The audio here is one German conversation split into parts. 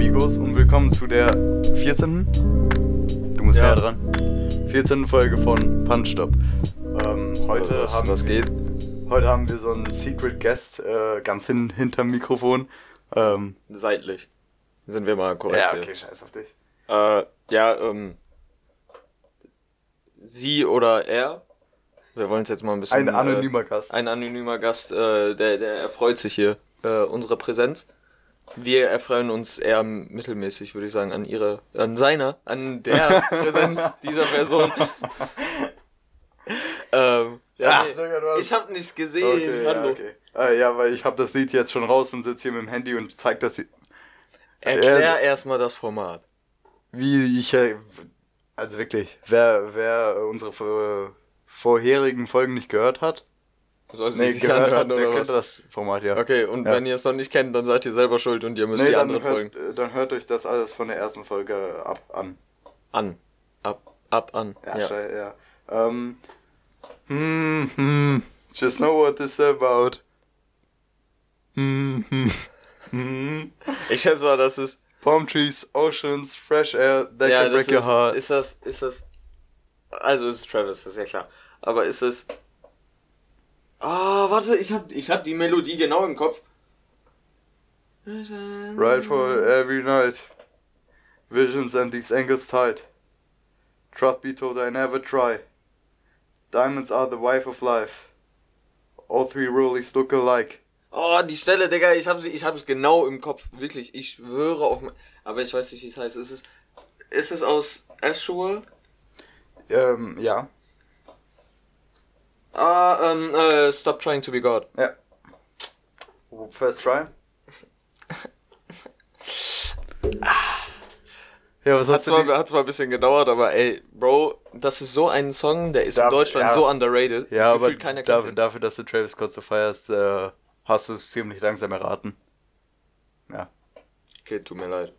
Amigos und willkommen zu der 14. Du musst Ja. näher dran. 14. Folge von Punchstop. Ähm, heute, was, haben was wir, geht? heute haben wir so einen Secret Guest äh, ganz hin, hinterm Mikrofon. Ähm, Seitlich. Sind wir mal korrekt. ja, hier. okay, scheiß auf dich. Äh, ja, ähm. Sie oder er. Wir wollen es jetzt mal ein bisschen. Ein anonymer Gast. Äh, ein anonymer Gast, äh, der, der erfreut sich hier äh, unserer Präsenz. Wir erfreuen uns eher mittelmäßig, würde ich sagen, an ihrer, an seiner, an der Präsenz dieser Person. ähm, ja, Ach, nee, ich habe nicht gesehen. Okay, ja, okay. Äh, ja, weil ich habe das Lied jetzt schon raus und sitze hier mit dem Handy und zeig das, Erklär erstmal das Format. wie ich, äh, also wirklich, wer, wer unsere vor- vorherigen Folgen nicht gehört hat, Soll nee, sich gehört anhören hat, der oder kennt das Format, ja. Okay, und Ja. wenn ihr es noch nicht kennt, dann seid ihr selber schuld und ihr müsst Nee, die anderen hört, Folgen äh, dann hört euch das alles von der ersten Folge ab an. an. Ab, ab an. Ja, Ja. schei- ja. Ähm, hm, hm, just know what this is about. Hm, hm, hm. Ich schätze mal, das ist. Palm trees, oceans, fresh air, that ja, can break your ist, heart. ist das. Ist das. Also ist Travis, das ist ja klar. Aber ist es. Warte, ich hab, ich hab die Melodie genau im Kopf. Right for every night. Visions and these angles tight. Truth be told, I never try. Diamonds are the wife of life. All three rollies look alike. Oh, die Stelle, Digga, ich hab sie, ich hab's genau im Kopf. Wirklich, ich schwöre auf. mein- Aber ich weiß nicht, wie es heißt. Ist es. Ist es aus Astral? Ähm, ja. Ah, ähm, äh, Stop Trying to Be God. Ja. First try. Ja, was hast du zwar, die- hat zwar ein bisschen gedauert, aber ey, Bro, das ist so ein Song, der ist Darf- in Deutschland ja. so underrated. Ja, aber keiner dafür, dafür, dass du Travis Scott so feierst, äh, hast du es ziemlich langsam erraten. Ja. Okay, tut mir leid.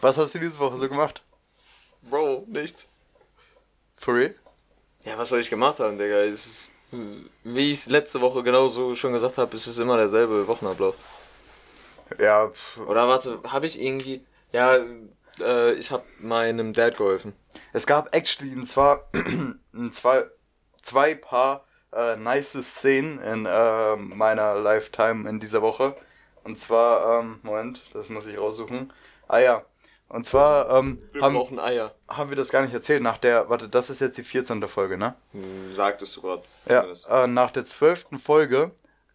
Was hast du diese Woche so gemacht? Bro, nichts. For real? Ja, was soll ich gemacht haben, Digga? Es ist, wie ich es letzte Woche genauso schon gesagt habe, es ist immer derselbe Wochenablauf. Ja, Oder warte, habe ich irgendwie... Ja, äh, ich habe meinem Dad geholfen. es gab actually ein zwar zwei, zwei paar äh, nice Szenen in äh, meiner Lifetime in dieser Woche. Und zwar, ähm, Moment, das muss ich raussuchen. Ah ja. Und zwar ähm, Wir haben, brauchen Eier. haben wir das gar nicht erzählt. Nach der, warte, das ist jetzt die 14. Folge, ne? Hm, Sagtest du gerade. Ja, äh, nach der zwölften Folge,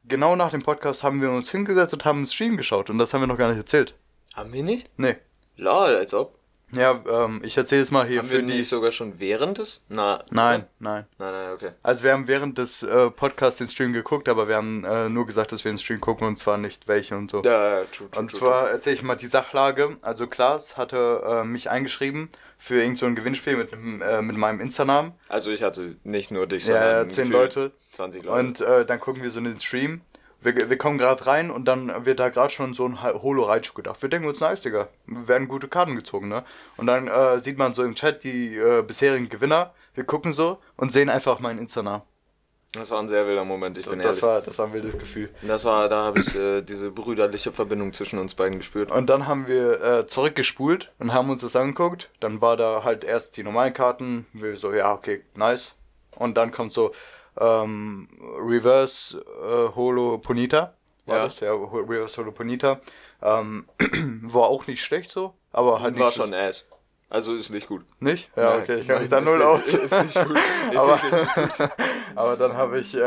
genau nach dem Podcast, haben wir uns hingesetzt und haben einen Stream geschaut. Und das haben wir noch gar nicht erzählt. Haben wir nicht? Nee. Lol, als ob. Ja, ähm, ich erzähle es mal hier Haben für wir die. nicht sogar schon während des? Na, Nein, nein. Nein, nein, okay. Also wir haben während des äh, Podcasts den Stream geguckt, aber wir haben äh, nur gesagt, dass wir den Stream gucken und zwar nicht welche und so. Ja, true, true, und true, zwar erzähle ich mal die Sachlage. Also Klaas hatte äh, mich eingeschrieben für irgend so ein Gewinnspiel mit, einem, äh, mit meinem Insta-Namen. Also ich hatte nicht nur dich, Ja, sondern zehn gefühlt Leute. 20 Leute. Und äh, dann gucken wir so in den Stream. Wir, wir kommen gerade rein und dann wird da gerade schon so ein Holo Raichu gedacht. Wir denken uns, nice, Digga. Werden gute Karten gezogen, ne? Und dann äh, sieht man so im Chat die äh, bisherigen Gewinner. Wir gucken so und sehen einfach meinen Insta-Namen. das war ein sehr wilder Moment, ich bin Das ehrlich. war, das war ein wildes Gefühl. das war, da habe ich äh, diese brüderliche Verbindung zwischen uns beiden gespürt. Und dann haben wir äh, zurückgespult und haben uns das angeguckt. Dann war da halt erst die normalen Karten. Wir so, ja, okay, nice. Und dann kommt so ähm, Reverse äh, Holo Ponita. War Ja. das? Ja, Reverse Holo Ponita. Ähm, war auch nicht schlecht so, aber halt war nicht schon ass. Also ist nicht gut. Nicht? Ja, okay, ich kann mich da null aus. Ist nicht gut. Ist aber, nicht gut. aber dann habe ich äh,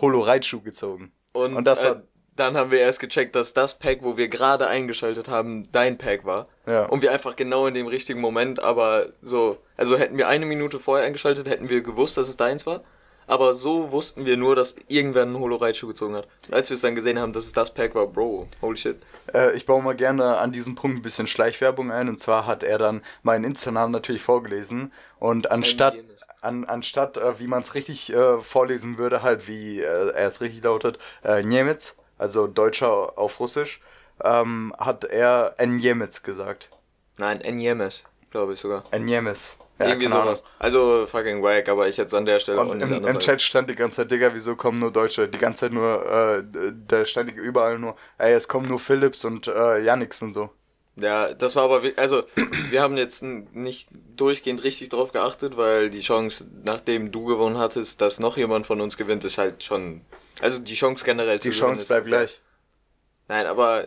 Holo Raichu gezogen. Und, Und das äh, war- dann haben wir erst gecheckt, dass das Pack, wo wir gerade eingeschaltet haben, dein Pack war. Ja. Und wir einfach genau in dem richtigen Moment, aber so, also hätten wir eine Minute vorher eingeschaltet, hätten wir gewusst, dass es deins war. Aber so wussten wir nur, dass irgendwer einen Holo Raichu gezogen hat. Und als wir es dann gesehen haben, dass es das Pack war, Bro, holy shit. Äh, ich baue mal gerne an diesem Punkt ein bisschen Schleichwerbung ein. Und zwar hat er dann meinen Insta-Namen natürlich vorgelesen. Und anstatt, an, anstatt äh, wie man es richtig äh, vorlesen würde, halt wie äh, er es richtig lautet, äh, Niemetz, also Deutscher auf Russisch, ähm, hat er Njemets gesagt. Nein, Enyemes, glaube ich sogar. Njemes. Ja, Irgendwie sowas. Also fucking wack, aber ich jetzt an der Stelle auch Und im, im. Chat stand die ganze Zeit, Digga, wieso kommen nur Deutsche? Die ganze Zeit nur, äh, da stand überall nur, ey, es kommen nur Philips und äh, Yannicks und so. Ja, das war aber, also, wir haben jetzt nicht durchgehend richtig drauf geachtet, weil die Chance, nachdem du gewonnen hattest, dass noch jemand von uns gewinnt, ist halt schon, also die Chance generell Die zu gewinnen Chance ist bleibt gleich. Nein, aber,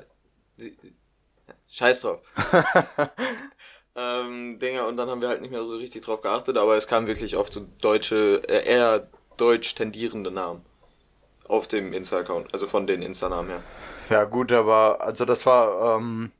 scheiß drauf. ähm, Dinger, und dann haben wir halt nicht mehr so richtig drauf geachtet, aber es kam wirklich oft so deutsche, äh, eher deutsch tendierende Namen. Auf dem Insta-Account, also von den Insta-Namen her. Ja, gut, aber, also das war, ähm,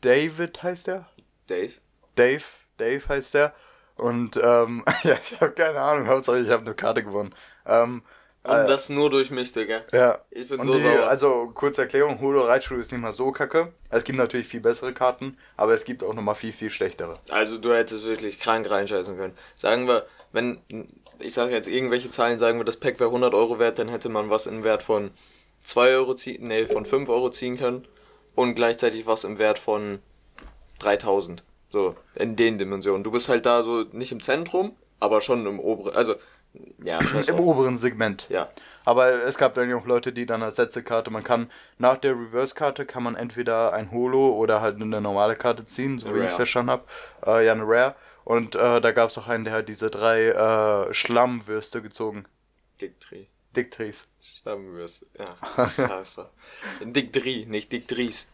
David heißt der? Dave? Dave, Dave heißt der. Und, ähm, ja, ich habe keine Ahnung, Hauptsache ich habe eine Karte gewonnen. Ähm, Und äh, das nur durch mich, Digga. ja. Ich bin Und so die, sauer. also, kurze Erklärung, Holo Reitschuh ist nicht mal so kacke. Es gibt natürlich viel bessere Karten, aber es gibt auch nochmal viel, viel schlechtere. Also du hättest wirklich krank reinscheißen können. Sagen wir, wenn, ich sage jetzt irgendwelche Zahlen, sagen wir, das Pack wäre 100 Euro wert, dann hätte man was im Wert von 2 Euro ziehen, nee, von 5 Euro ziehen können und gleichzeitig was im Wert von 3000. So, in den Dimensionen. Du bist halt da so nicht im Zentrum, aber schon im oberen, also, ja, Im oberen Segment. Ja. Aber es gab dann ja auch Leute, die dann als letzte Karte, man kann nach der Reverse-Karte kann man entweder ein Holo oder halt eine normale Karte ziehen, so Eine wie ich es verstanden habe. Äh, ja, eine Rare. Und äh, da gab es auch einen, der hat diese drei äh, Schlammwürste gezogen. Dick Tree. Dicktries. Stammwürste. Ja, scheiße. Dick Drie, nicht Dick Dries.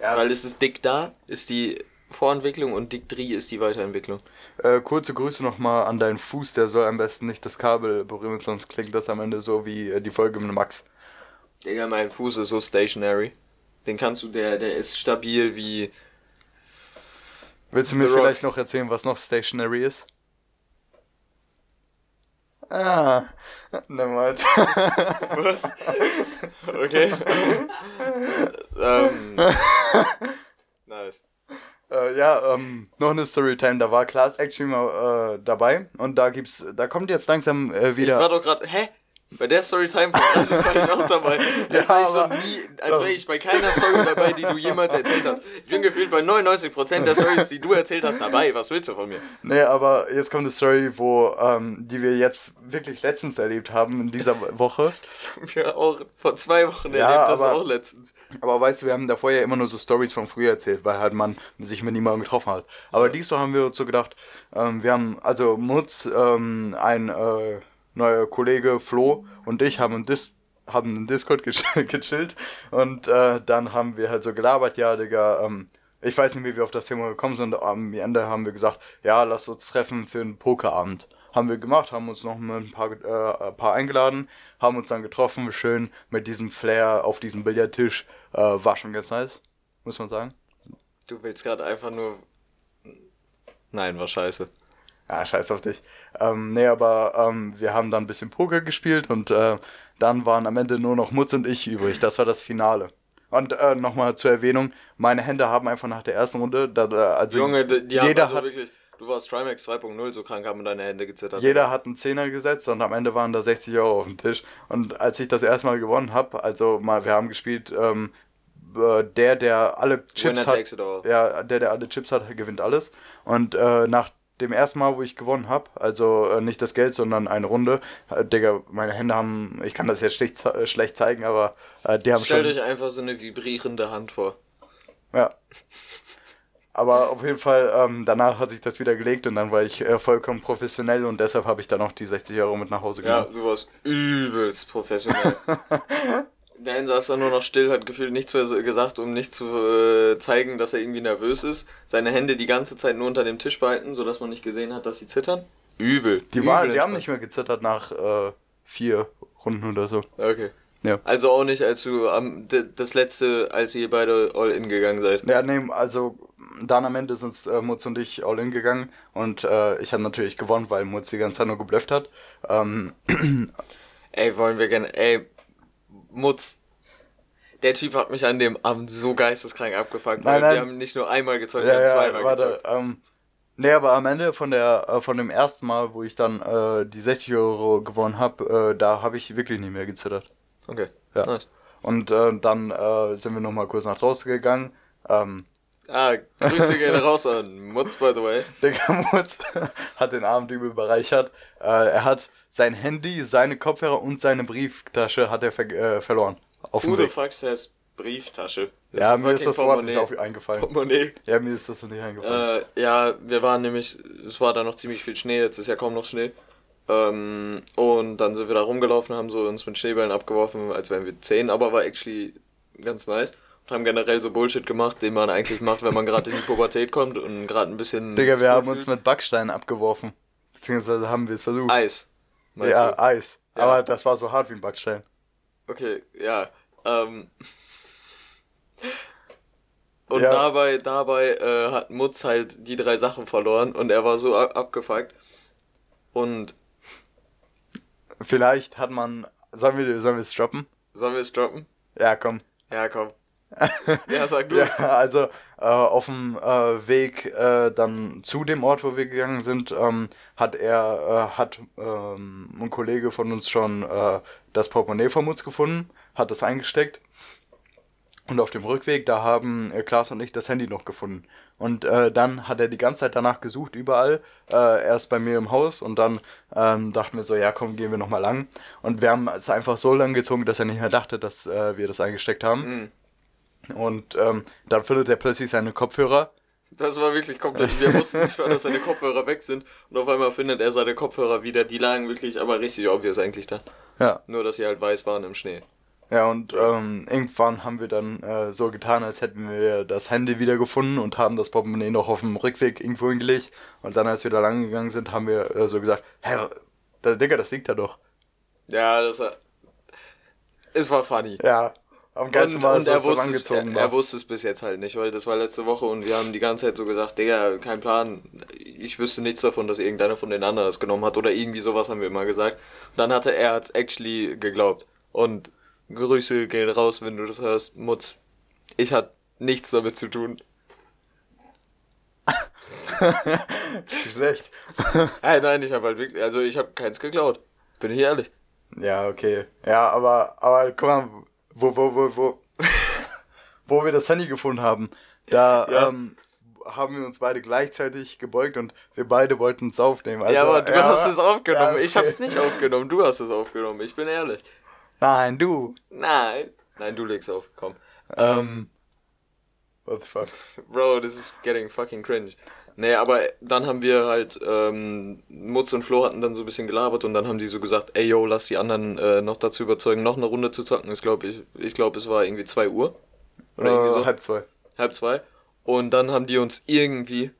Ja. Weil es ist Dick da, ist die Vorentwicklung und Dick Drie ist die Weiterentwicklung. Äh, kurze Grüße nochmal an deinen Fuß, der soll am besten nicht das Kabel berühren, sonst klingt das am Ende so wie äh, die Folge mit Max. Digga, mein Fuß ist so stationary. Den kannst du, der, der ist stabil wie. Willst du mir The Rock. vielleicht noch erzählen, was noch stationary ist? Ah, nevermind. Was? Okay. ähm. Nice. Äh, ja, ähm, noch eine Storytime, da war Class Action mal äh, dabei und da gibt's, da kommt jetzt langsam äh, Ich war wieder. doch gerade. Hä? Bei der Storytime war ich auch dabei. Als Ja, wäre ich so nie, als wäre ich bei keiner Story dabei, die du jemals erzählt hast. Ich bin gefühlt bei 99% der Stories, die du erzählt hast, dabei. Was willst du von mir? Nee, aber jetzt kommt eine Story, wo, ähm, die wir jetzt wirklich letztens erlebt haben in dieser Woche. Das haben wir auch vor zwei Wochen Ja, erlebt, das aber- auch letztens. Aber weißt du, wir haben davor ja immer nur so Stories von früher erzählt, weil halt man sich mit niemandem getroffen hat. Aber diesmal haben wir uns so gedacht, ähm, wir haben, also Mutz, ähm, ein äh, neuer Kollege Flo und ich haben einen, Dis haben einen Discord gechill- gechillt und äh, dann haben wir halt so gelabert, ja, Digga, ähm, ich weiß nicht, wie wir auf das Thema gekommen sind, am Ende haben wir gesagt, ja, lass uns treffen für einen Pokerabend. Haben wir gemacht, haben uns noch ein paar, äh, ein paar eingeladen, haben uns dann getroffen, schön mit diesem Flair auf diesem Billardtisch. Äh, war schon ganz nice, muss man sagen. Du willst gerade einfach nur. Nein, war scheiße. Ja, scheiß auf dich. Ähm, nee, aber ähm, wir haben dann ein bisschen Poker gespielt und äh, dann waren am Ende nur noch Mutz und ich übrig. Das war das Finale. Und äh, nochmal zur Erwähnung, meine Hände haben einfach nach der ersten Runde, da, also Junge, die, die haben jeder also hat wirklich. Du warst Trimax 2.0, so krank haben deine Hände gezittert. Jeder hat einen Zehner gesetzt und am Ende waren da 60 Euro auf dem Tisch. Und als ich das erste Mal gewonnen habe, also mal, wir haben gespielt, ähm, äh, der, der alle Chips Winner hat, takes it all. ja, der, der alle Chips hat, gewinnt alles. Und äh, nach dem ersten Mal, wo ich gewonnen habe, also äh, nicht das Geld, sondern eine Runde, äh, Digga, meine Hände haben, ich kann das jetzt schlecht, äh, schlecht zeigen, aber äh, die haben Stellt schon, euch einfach so eine vibrierende Hand vor. ja. Aber auf jeden Fall, ähm, danach hat sich das wieder gelegt und dann war ich äh, vollkommen professionell und deshalb habe ich dann noch die 60 Euro mit nach Hause Ja, genommen. du warst übelst professionell. Dan saß da nur noch still, hat gefühlt nichts mehr gesagt, um nicht zu äh, zeigen, dass er irgendwie nervös ist. Seine Hände die ganze Zeit nur unter dem Tisch behalten, sodass man nicht gesehen hat, dass sie zittern. Übel. Die, waren, die haben nicht mehr gezittert nach äh, vier Runden oder so. Okay. Ja. Also auch nicht, als du am das letzte, als ihr beide all in gegangen seid. Ja, nee, also dann am Ende sind äh, Mutz und ich all in gegangen und äh, ich habe natürlich gewonnen, weil Mutz die ganze Zeit nur geblufft hat. Ähm, Ey, wollen wir gerne. Ey, Mutz. Der Typ hat mich an dem Abend so geisteskrank abgefuckt, Nein, nein. wir haben nicht nur einmal gezeugt, ja, wir haben zweimal warte. gezeugt. Ähm, nee, aber am Ende von der äh, von dem ersten Mal, wo ich dann äh, die 60 Euro gewonnen habe, äh, da habe ich wirklich nicht mehr gezittert. Okay. Ja. Nice. Und äh, dann äh, sind wir noch mal kurz nach draußen gegangen. Ähm, Ah, Grüße gehen raus an Mutz, by the way. Digga, Mutz hat den Abend übel bereichert. Äh, er hat sein Handy, seine Kopfhörer und seine Brieftasche hat er ver äh, verloren. Auf Who the fuck says Brieftasche? Das ja, mir ist das Wort nicht auf, eingefallen. Portemonnaie. Ja, mir ist das nicht eingefallen. Äh, ja, wir waren nämlich, es war da noch ziemlich viel Schnee, jetzt ist ja kaum noch Schnee. Ähm, und dann sind wir da rumgelaufen, haben so uns mit Schneebällen abgeworfen, als wären wir zehn, aber war actually ganz nice haben generell so Bullshit gemacht, den man eigentlich macht, wenn man gerade in die Pubertät kommt und gerade ein bisschen. Digga, wir haben uns mit Backsteinen abgeworfen. Beziehungsweise haben wir es versucht. Eis. Ja, du? Eis. Ja. Aber das war so hart wie ein Backstein. Okay, ja. Ähm. Und ja. dabei, dabei äh, hat Mutz halt die drei Sachen verloren und er war so abgefuckt. Und. Vielleicht hat man. Sollen wir, sollen wir es droppen? Sollen wir es droppen? Ja, komm. Ja, komm. Ja, sag du. Ja, also äh, auf dem äh, Weg äh, dann zu dem Ort, wo wir gegangen sind, ähm, hat er, äh, hat ähm, ein Kollege von uns schon äh, das Portemonnaie von uns gefunden, hat das eingesteckt. Und auf dem Rückweg, da haben äh, Klaas und ich das Handy noch gefunden. Und dann hat er die ganze Zeit danach gesucht, überall. erst bei mir im Haus und dann ähm, dachten wir so, ja komm, gehen wir nochmal lang. Und wir haben es einfach so lang gezogen, dass er nicht mehr dachte, dass wir das eingesteckt haben. Mhm. Und ähm, dann findet er plötzlich seine Kopfhörer. Das war wirklich komplett. Wir wussten nicht, dass seine Kopfhörer weg sind. Und auf einmal findet er seine Kopfhörer wieder. Die lagen wirklich aber richtig obvious eigentlich da. Ja. Nur, dass sie halt weiß waren im Schnee. Ja, und ähm, irgendwann haben wir dann äh, so getan, als hätten wir das Handy wieder gefunden und haben das Portemonnaie noch auf dem Rückweg irgendwo hingelegt. Und dann, als wir da lang gegangen sind, haben wir äh, so gesagt, hä, der Digga, das liegt da doch. Ja, das war... Es war funny. Ja, am ganzen und, und er, wusste es, er, er, wusste es bis jetzt halt nicht, weil das war letzte Woche und wir haben die ganze Zeit so gesagt, Digga, kein Plan. Ich wüsste nichts davon, dass irgendeiner von den anderen das genommen hat oder irgendwie sowas haben wir immer gesagt. Und dann hatte er es actually geglaubt. Und Grüße gehen raus, wenn du das hörst. Mutz, ich hatte nichts damit zu tun. Schlecht. nein, nein, ich habe halt wirklich, also ich habe keins geklaut. Bin ich ehrlich. Ja, okay. Ja, aber, aber guck mal, wo, wo, wo, wo, wo wir das Handy gefunden haben, da ja. ähm, haben wir uns beide gleichzeitig gebeugt und wir beide wollten es aufnehmen. Also, ja, aber du ja, hast es aufgenommen. Ja, okay. Ich habe es nicht aufgenommen. Du hast es aufgenommen. Ich bin ehrlich. Nein, du. Nein. Nein, du legst auf. Komm. Ähm. What the fuck? Bro, this is getting fucking cringe. Nee, aber dann haben wir halt, ähm, Mutz und Flo hatten dann so ein bisschen gelabert und dann haben die so gesagt, ey yo, lass die anderen äh, noch dazu überzeugen, noch eine Runde zu zocken. Ich glaube, ich, ich glaube, es war irgendwie 2 Uhr. Oder äh, irgendwie so. Halb zwei. Halb zwei. Und dann haben die uns irgendwie,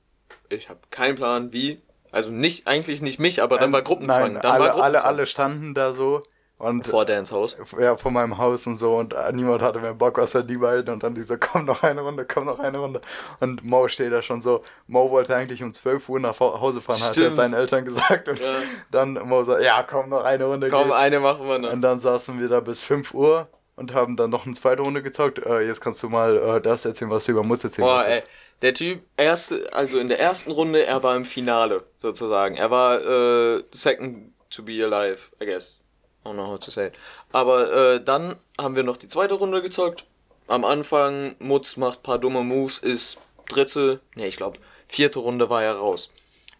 ich habe keinen Plan wie, also nicht, eigentlich nicht mich, aber dann ähm, war Gruppenzwang. Nein, dann alle, war Gruppenzwang. alle, alle standen da so und, vor Dans Haus? Ja, vor meinem Haus und so. Und äh, niemand hatte mehr Bock außer die beiden. Und dann die so, komm noch eine Runde, komm noch eine Runde. Und Mo steht da schon so. Mo wollte eigentlich um 12 Uhr nach Hause fahren, Stimmt. hat er seinen Eltern gesagt. Und ja. dann Mo sagt, ja, komm noch eine Runde. Komm, geht. eine machen wir noch. Und dann saßen wir da bis 5 Uhr und haben dann noch eine zweite Runde gezockt. Äh, jetzt kannst du mal äh, das erzählen, was du über Muss erzählen Boah, ey. Der Typ, erste, also in der ersten Runde, er war im Finale, sozusagen. Er war äh, second to be alive, I guess. I don't know how to say it. Aber äh, dann haben wir noch die zweite Runde gezockt. Am Anfang, Mutz macht paar dumme Moves, ist dritte, ne, ich glaube, vierte Runde war er raus.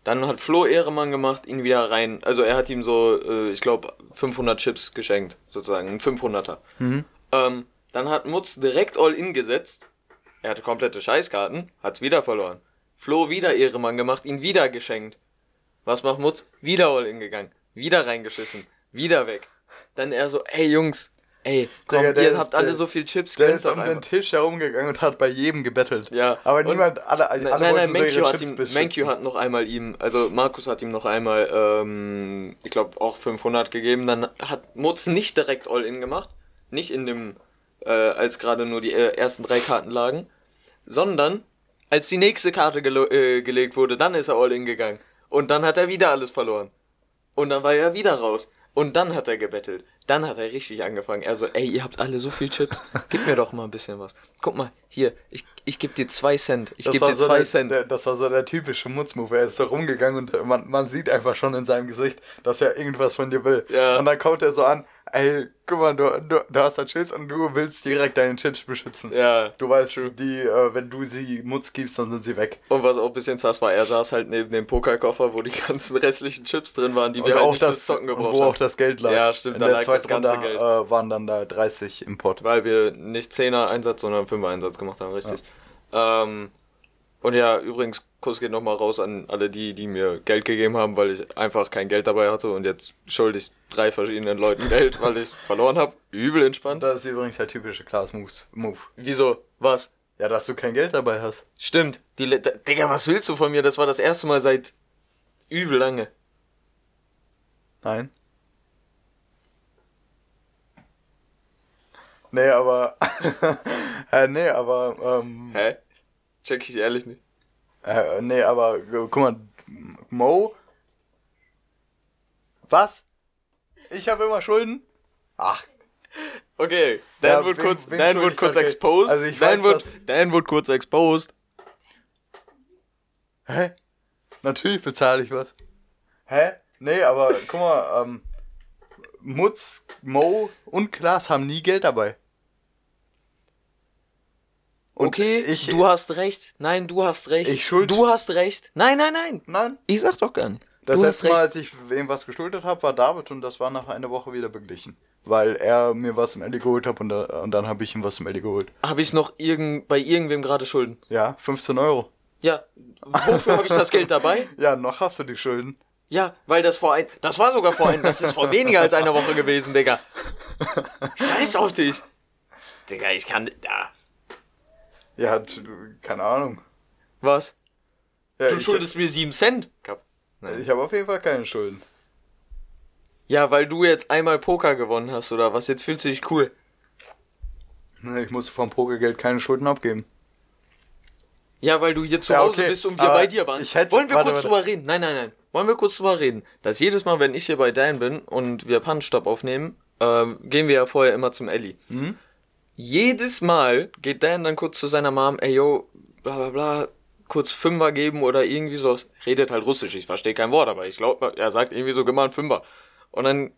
Dann hat Flo Ehremann gemacht, ihn wieder rein. Also er hat ihm so, äh, ich glaube, 500 Chips geschenkt, sozusagen, ein 500er. Mhm. Ähm, dann hat Mutz direkt All-In gesetzt. Er hatte komplette Scheißkarten, hat's wieder verloren. Flo wieder Ehremann gemacht, ihn wieder geschenkt. Was macht Mutz? Wieder All-In gegangen. Wieder reingeschissen. Wieder weg. Dann er so, ey Jungs, ey, komm, Digga, ihr habt der, alle so viel Chips. Der ist um den Tisch herumgegangen und hat bei jedem gebettelt. Ja. Aber niemand, alle, alle Nein, nein, nein Menkyu hat, ihm, Menkyu hat noch einmal ihm, also Markus hat ihm noch einmal, ähm, ich glaube auch 500 gegeben. Dann hat Mutz nicht direkt All-In gemacht. Nicht in dem, äh, als gerade nur die äh, ersten drei Karten lagen. Sondern, als die nächste Karte gele äh, gelegt wurde, dann ist er All-In gegangen. Und dann hat er wieder alles verloren. Und dann war er wieder raus. Und dann hat er gebettelt. Dann hat er richtig angefangen. Er so, ey, ihr habt alle so viel Chips. Gib mir doch mal ein bisschen was. Guck mal, hier, ich, ich gebe dir zwei Cent. Ich gebe dir so zwei der, Cent. Der, das war so der typische Mutzmove. Er ist so rumgegangen und man, man sieht einfach schon in seinem Gesicht, dass er irgendwas von dir will. Ja. Und dann kommt er so an, Ey, guck mal, du, du, du hast da Chips und du willst direkt deine Chips beschützen. Ja. Du weißt, die, äh, wenn du sie Mutz gibst, dann sind sie weg. Und was auch ein bisschen sass war, er saß halt neben dem Pokerkoffer, wo die ganzen restlichen Chips drin waren, die wir und halt auch nicht das, fürs Zocken gebraucht wo haben. auch das Geld lag. Ja, stimmt, In da lag das ganze Runde Geld. äh, waren dann da 30 im Pot. Weil wir nicht 10er Einsatz, sondern 5er Einsatz gemacht haben, richtig. Ähm, und ja, übrigens, Kuss geht nochmal raus an alle die, die mir Geld gegeben haben, weil ich einfach kein Geld dabei hatte und jetzt schulde ich drei verschiedenen Leuten Geld, weil ich verloren habe. Übel entspannt. Das ist übrigens der typische Class-Move. Wieso? Was? Ja, dass du kein Geld dabei hast. Stimmt. Die, Le- Digga, was willst du von mir? Das war das erste Mal seit übel lange. Nein. Nee, aber. äh, nee, aber. Ähm, Hä? Check ich ehrlich nicht. Äh, nee, aber. Guck mal, Mo. Was? Ich habe immer Schulden? Ach, Okay, Dan Ja, wird wem- kurz, wem Dan wird kurz Okay. exposed. Also ich Dan, weiß, wird, Dan wird kurz exposed. hä? Natürlich bezahle ich was. Hä? Nee, aber guck mal, ähm, Mutz, Mo und Klaas haben nie Geld dabei. Und Okay, ich- du hast recht. Nein, du hast recht. Ich schuld- Du hast recht. Nein, nein, nein. Nein. Ich sag doch gar nicht. Das du letzte Mal, als ich wem was geschuldet habe, war David und das war nach einer Woche wieder beglichen. Weil er mir was im Elli geholt hat und, da, und dann habe ich ihm was im Elli geholt. Habe ich noch irgend, bei irgendwem gerade Schulden? Ja, 15 Euro. Ja. Wofür habe ich das Geld dabei? Ja, noch hast du die Schulden. Ja, weil das vor ein, das war sogar vor ein, das ist vor weniger als einer Woche gewesen, Digga. Scheiß auf dich. Digga, ich kann, ja. Ja, keine Ahnung. Was? Ja, Du schuldest mir 7 Cent. Kap- Ich habe auf jeden Fall keine Schulden. Ja, weil du jetzt einmal Poker gewonnen hast, oder was? Jetzt fühlst du dich cool. Ich muss vom Pokergeld keine Schulden abgeben. Ja, weil du hier zu Ja, Hause okay, bist und wir aber bei dir waren. ich hätte- Wollen wir warte, kurz warte. drüber reden? Nein, nein, nein. Wollen wir kurz drüber reden? Dass jedes Mal, wenn ich hier bei Dan bin und wir Punchstop aufnehmen, ähm, gehen wir ja vorher immer zum Ellie. Hm? Jedes Mal geht Dan dann kurz zu seiner Mom, ey yo, bla bla bla, kurz Fünfer geben oder irgendwie sowas. Redet halt Russisch, ich verstehe kein Wort, aber ich glaube, er sagt irgendwie so, gib mal einen Fünfer. Und dann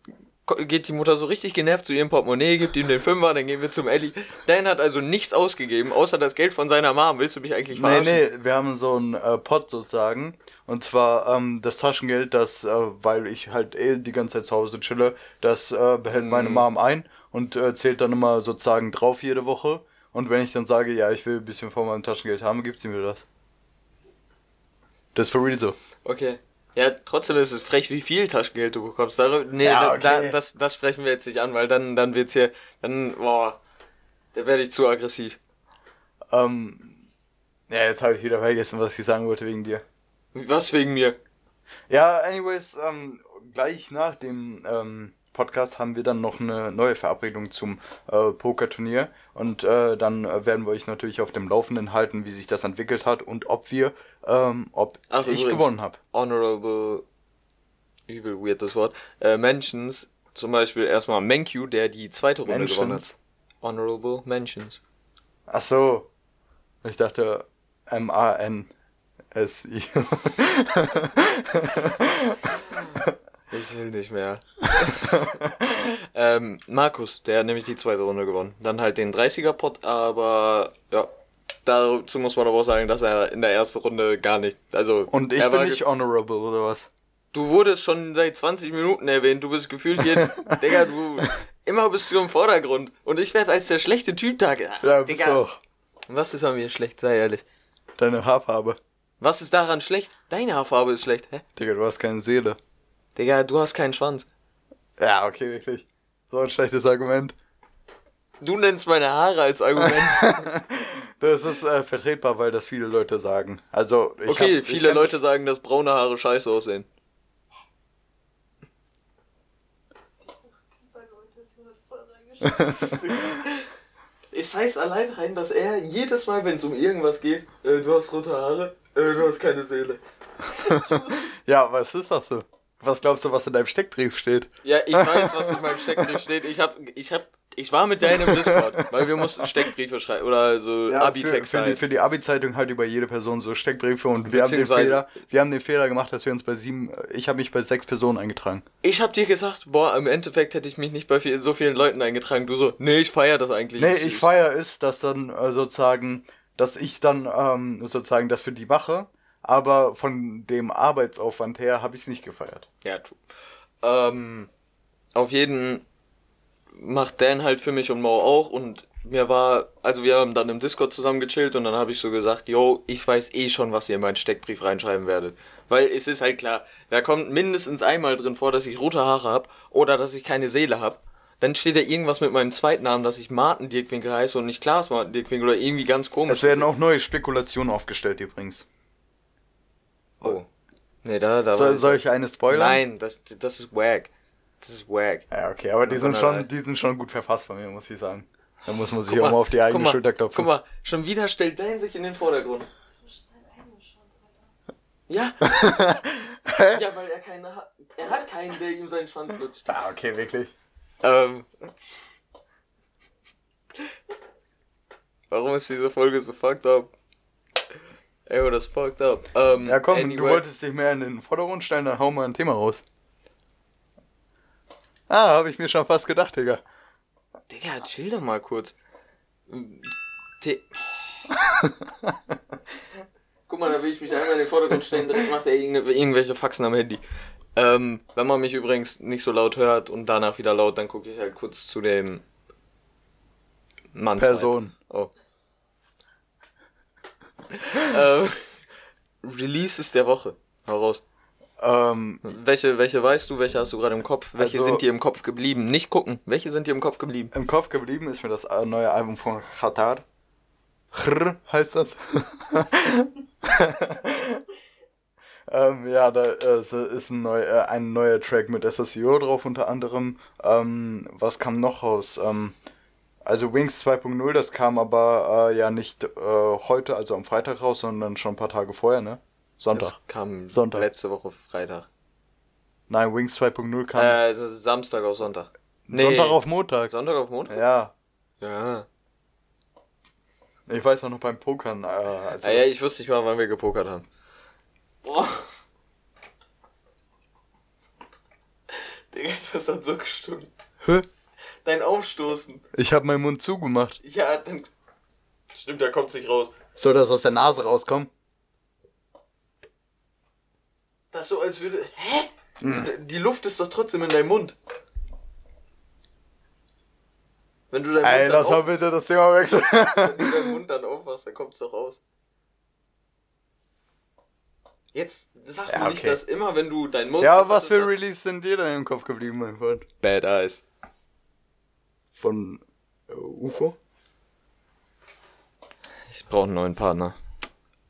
geht die Mutter so richtig genervt zu ihrem Portemonnaie, gibt ihm den Fünfer, dann gehen wir zum Ellie. Dan hat also nichts ausgegeben, außer das Geld von seiner Mom. Willst du mich eigentlich Nee, verarschen? nee, wir haben so einen äh, Pot sozusagen. Und zwar ähm, das Taschengeld, das, äh, weil ich halt eh die ganze Zeit zu Hause chille, das äh, behält meine Mhm. Mom ein und äh, zählt dann immer sozusagen drauf jede Woche. Und wenn ich dann sage, ja, ich will ein bisschen von meinem Taschengeld haben, gibt sie mir das. Das ist for real so. Okay. Ja, trotzdem ist es frech, wie viel Taschengeld du bekommst. Darüber, nee, Ja, da, okay. da, das, das sprechen wir jetzt nicht an, weil dann, dann wird's hier, dann, boah, da werde ich zu aggressiv. Ähm, ja, jetzt habe ich wieder vergessen, was ich sagen wollte wegen dir. Was wegen mir? Ja, anyways, ähm, gleich nach dem ähm, Podcast haben wir dann noch eine neue Verabredung zum äh, Pokerturnier und äh, dann äh, werden wir euch natürlich auf dem Laufenden halten, wie sich das entwickelt hat und ob wir, ähm, ob Ach, ich gewonnen habe. Honorable, übel weird das Wort, äh, Mentions, zum Beispiel erstmal Menkyu, der die zweite Runde gewonnen hat. Mentions. Honorable Mentions. Ach so, ich dachte M-A-N-S-I. Ich will nicht mehr. ähm, Markus, der hat nämlich die zweite Runde gewonnen. Dann halt den 30er-Pot, aber ja, dazu muss man aber auch sagen, dass er in der ersten Runde gar nicht, also und ich er bin war nicht honorable oder was? Du wurdest schon seit 20 Minuten erwähnt, du bist gefühlt hier, Digga, du, immer bist du im Vordergrund. Und ich werde als der schlechte Typ da, Ja, bist Digga, du auch. was ist an mir schlecht, sei ehrlich. Deine Haarfarbe. Was ist daran schlecht? Deine Haarfarbe ist schlecht, hä? Digga, du hast keine Seele. Digga, du hast keinen Schwanz. Ja, okay, wirklich. So ein schlechtes Argument. Du nennst meine Haare als Argument. Das ist äh, vertretbar, weil das viele Leute sagen. Also, ich Okay, hab- ich viele kenn- Leute sagen, dass braune Haare scheiße aussehen. Ich weiß allein rein, dass er jedes Mal, wenn es um irgendwas geht, äh, du hast rote Haare, äh, du hast keine Seele. Ja, was ist das so? Was glaubst du, was in deinem Steckbrief steht? Ja, ich weiß, was in meinem Steckbrief steht. Ich hab, ich hab Ich war mit denen im Discord, weil wir mussten Steckbriefe schreiben oder so Ja, für, Abi-Text für, die, halt. für die Abi-Zeitung halt über jede Person so Steckbriefe und wir haben, den Fehler, wir haben den Fehler gemacht, dass wir uns bei sieben, ich habe mich bei sechs Personen eingetragen. Ich hab dir gesagt, boah, im Endeffekt hätte ich mich nicht bei viel, so vielen Leuten eingetragen. Du so, nee, ich feier das eigentlich. Nee, ich feier es, dass dann äh, sozusagen, dass ich dann ähm, sozusagen das für die mache, aber von dem Arbeitsaufwand her habe ich es nicht gefeiert. Ja, true. Ähm, auf jeden macht Dan halt für mich und Mo auch und mir war, also wir haben dann im Discord zusammen gechillt und dann habe ich so gesagt, yo, ich weiß eh schon, was ihr in meinen Steckbrief reinschreiben werdet. Weil es ist halt klar, da kommt mindestens einmal drin vor, dass ich rote Haare hab oder dass ich keine Seele hab. Dann steht da irgendwas mit meinem Zweitnamen, dass ich Martin Dirkwinkel heiße und nicht Klaas Martin Dirkwinkel oder irgendwie ganz komisch. Es werden auch neue Spekulationen aufgestellt übrigens. Oh. Nee, da, da So, soll ich eine spoilern? Nein, das, das ist wack. Das ist wack. Ja, okay, aber die sind schon, die sind schon gut verfasst von mir, muss ich sagen. Da muss man sich Guck auch mal auf die eigene mal, Schulter klopfen. Guck mal, schon wieder stellt Dan sich in den Vordergrund. Ja. ja, weil er keine hat. Er hat keinen, der ihm seinen Schwanz lutscht. Ah, okay, wirklich. Ähm. Warum ist diese Folge so fucked up? Ey, das fucked up. Ähm, Ja, komm, du anyway. wolltest dich mehr in den Vordergrund stellen, dann hau mal ein Thema raus. Ah, habe ich mir schon fast gedacht, Digga. Digga, chill doch mal kurz. The Guck mal, da will ich mich einmal in den Vordergrund stellen, direkt macht er irgendwelche Faxen am Handy. Ähm, wenn man mich übrigens nicht so laut hört und danach wieder laut, dann gucke ich halt kurz zu dem Mann. Person. Oh. ähm, Releases der Woche. Hau raus. Ähm, Welche, welche weißt du, welche hast du gerade im Kopf? Welche Also- sind dir im Kopf geblieben? Nicht gucken. Welche sind dir im Kopf geblieben? Im Kopf geblieben ist mir das äh, neue Album von Khatar. Chr heißt das. ähm, ja, da äh, ist ein, neu, äh, ein neuer Track mit SSIO drauf unter anderem. Ähm, was kam noch raus? Ähm, also Wings 2.0, das kam aber äh, ja nicht äh, heute, also am Freitag raus, sondern schon ein paar Tage vorher, ne? Sonntag. Das kam Sonntag. letzte Woche Freitag. Nein, Wings 2.0 kam Äh, es ist Samstag auf Sonntag. Nee, Sonntag auf Montag. Sonntag auf Montag? Ja. Ja. Ich weiß auch noch beim Pokern. Äh, als Ah, ja, ich wusste nicht mal, wann wir gepokert haben. Boah. Digga, das hat so gestimmt. Hä? Dein Aufstoßen. Ich habe meinen Mund zugemacht. Ja, dann. Stimmt, da kommt's nicht raus. Soll das aus der Nase rauskommen? Das ist so, als würde. Hä? Hm. Die Luft ist doch trotzdem in deinem Mund. Wenn du deinen Ey, Mund dann lass mal bitte das Thema wechseln. wenn du deinen Mund dann aufmachst, dann kommt's doch raus. Jetzt sag Ja, mir nicht, okay. dass immer, wenn du deinen Mund. ja, aber was für Release sind dir denn im Kopf geblieben, mein Freund? Bad Eyes. Von äh, UFO? Ich brauche einen neuen Partner.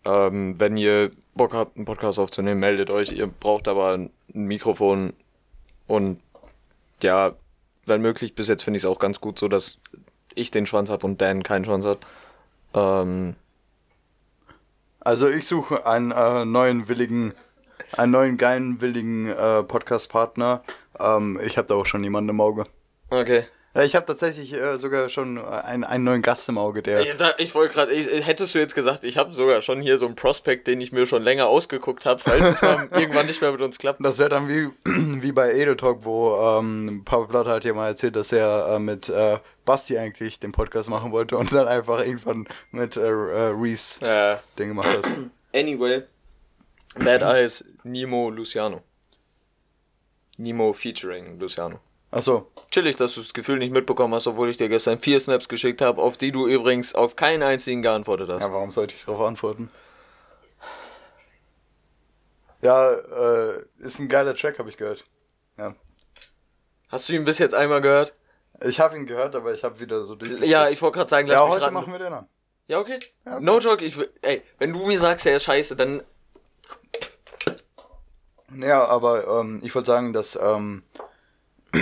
Ähm, wenn ihr Bock habt, einen Podcast aufzunehmen, meldet euch. Ihr braucht aber ein Mikrofon und ja, wenn möglich, bis jetzt finde ich es auch ganz gut so, dass ich den Schwanz habe und Dan keinen Schwanz hat. Ähm, Also ich suche einen äh, neuen willigen, einen neuen geilen willigen äh, Podcast-Partner. Ähm, ich habe da auch schon jemanden im Auge. okay. Ja, ich habe tatsächlich äh, sogar schon äh, einen, einen neuen Gast im Auge, der. Ich, ich wollte gerade, hättest du jetzt gesagt, ich habe sogar schon hier so einen Prospect, den ich mir schon länger ausgeguckt habe, falls es mal irgendwann nicht mehr mit uns klappt. Das wäre dann wie, wie bei Edel Talk, wo ähm, Papa Platte hat ja mal erzählt, dass er äh, mit äh, Basti eigentlich den Podcast machen wollte und dann einfach irgendwann mit äh, äh, Reese Ja. den gemacht hat. Anyway, Bad Eyes, Nemo, Luciano. Nemo featuring Luciano. Achso, Chillig, dass du das Gefühl nicht mitbekommen hast, obwohl ich dir gestern vier Snaps geschickt habe, auf die du übrigens auf keinen einzigen geantwortet hast. ja, warum sollte ich darauf antworten? Ja, äh, ist ein geiler Track, habe ich gehört. Ja. Hast du ihn bis jetzt einmal gehört? Ich habe ihn gehört, aber ich habe wieder so durch. Ja, ich wollte gerade sagen, lass Ja, mich heute raten. machen wir den an. Ja, okay. Ja, okay. No talk, ich will, ey, wenn du mir sagst, er ist scheiße, dann Ja, aber ähm, ich wollte sagen, dass, ähm,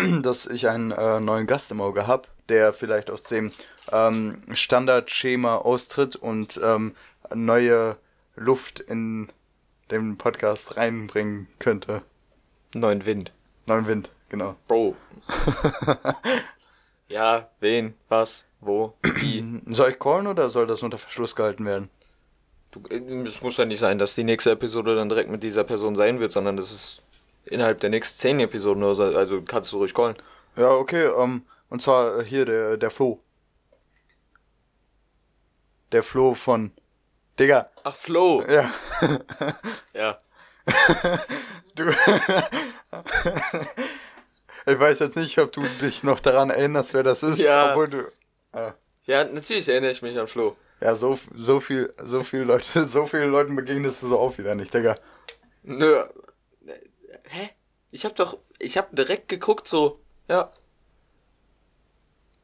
dass ich einen äh, neuen Gast im Auge habe, der vielleicht aus dem ähm, Standardschema austritt und ähm, neue Luft in den Podcast reinbringen könnte. neuen Wind. Neuen Wind, genau. Bro. Ja, wen, was, wo, wie. Soll ich callen oder soll das unter Verschluss gehalten werden? Du, äh, es muss ja nicht sein, dass die nächste Episode dann direkt mit dieser Person sein wird, sondern das ist innerhalb der nächsten zehn Episoden oder so. Also kannst du ruhig callen. Ja, okay, ähm, und zwar äh, hier der, der Flo. Der Flo von. Digga. Ach, Flo. Ja. Ja. Du. ich weiß jetzt nicht, ob du dich noch daran erinnerst, wer das ist, Ja. obwohl du. Ja. Ja, natürlich erinnere ich mich an Flo. Ja, so, so viel, so viele Leute, so viele Leuten begegnest du so auch wieder nicht, Digga. Nö. Hä? Ich hab doch, ich hab direkt geguckt, so, ja.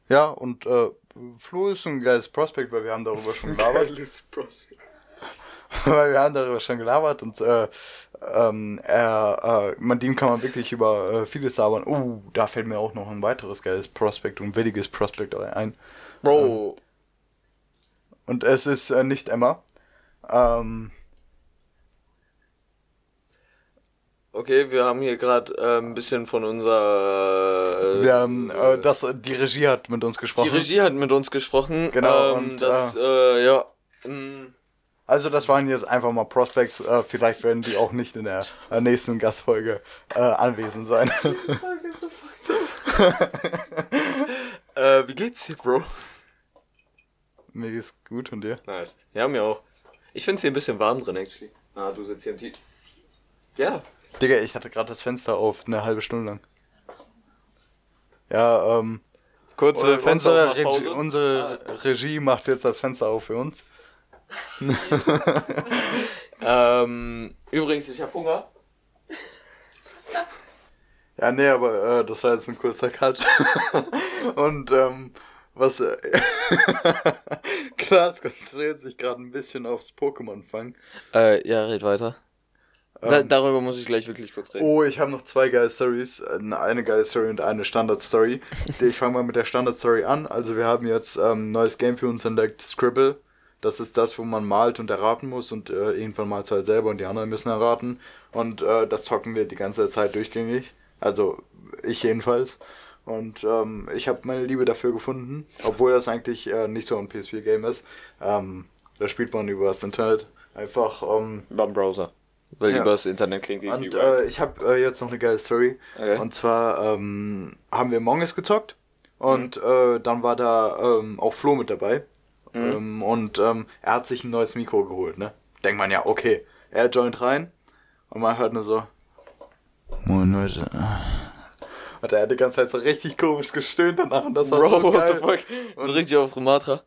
Ja, und äh, Flo ist ein geiles Prospekt, weil wir haben darüber schon gelabert. weil wir haben darüber schon gelabert und äh, ähm, er, äh, mit ihm kann man wirklich über äh, vieles labern. Uh, da fällt mir auch noch ein weiteres geiles Prospekt und williges Prospekt ein. Bro, Und es ist äh, nicht Emma. Ähm, okay, wir haben hier gerade äh, ein bisschen von unser. Äh, wir haben, äh, das, die Regie hat mit uns die gesprochen. Regie hat mit uns gesprochen. Genau, Ähm, und, das, äh, ja. mm, Also das waren jetzt einfach mal Prospects. Äh, vielleicht werden die auch nicht in der äh, nächsten Gastfolge äh, anwesend sein. äh, wie geht's dir, Bro? Mir geht's gut und dir? Nice. Ja, mir auch. Ich find's hier ein bisschen warm drin, actually. Ah, du sitzt hier im Tief. Ja. Digga, ich hatte gerade das Fenster auf eine halbe Stunde lang. Ja, ähm. Kurze Fenster unsere, Regie, unsere Regie macht jetzt das Fenster auf für uns. Ähm, übrigens, ich hab Hunger. Ja, nee, aber äh, das war jetzt ein kurzer Cut. und ähm, was äh, Klaas konzentriert sich gerade ein bisschen aufs Pokémon-Fang. Äh, ja, red weiter. Da, darüber muss ich gleich wirklich kurz reden. Oh, ich habe noch zwei geile Stories. Äh, Eine geile Story und eine Standard-Story. ich fange mal mit der Standard-Story an. Also wir haben jetzt ähm, ein neues Game für uns entdeckt, Scribble. Das ist das, wo man malt und erraten muss und äh, irgendwann malst du halt selber und die anderen müssen erraten. Und äh, das zocken wir die ganze Zeit durchgängig. Also ich jedenfalls. Und ähm, ich habe meine Liebe dafür gefunden, obwohl das eigentlich äh, nicht so ein PS4-Game ist. Ähm, da spielt man über das Internet. Einfach, ähm, Beim Browser. Weil Ja. übers Internet klingt wie und äh, ich habe äh, jetzt noch eine geile Story. Okay. Und zwar ähm, haben wir Among Us gezockt. Und äh, dann war da ähm, auch Flo mit dabei. Ähm, und ähm, er hat sich ein neues Mikro geholt, ne? Denkt man ja, okay. Er joint rein. Und man hört nur so. Moin Leute. Und er hat die ganze Zeit so richtig komisch gestöhnt danach. Und das war Bro, so what geil. the fuck? So richtig auf Romatra.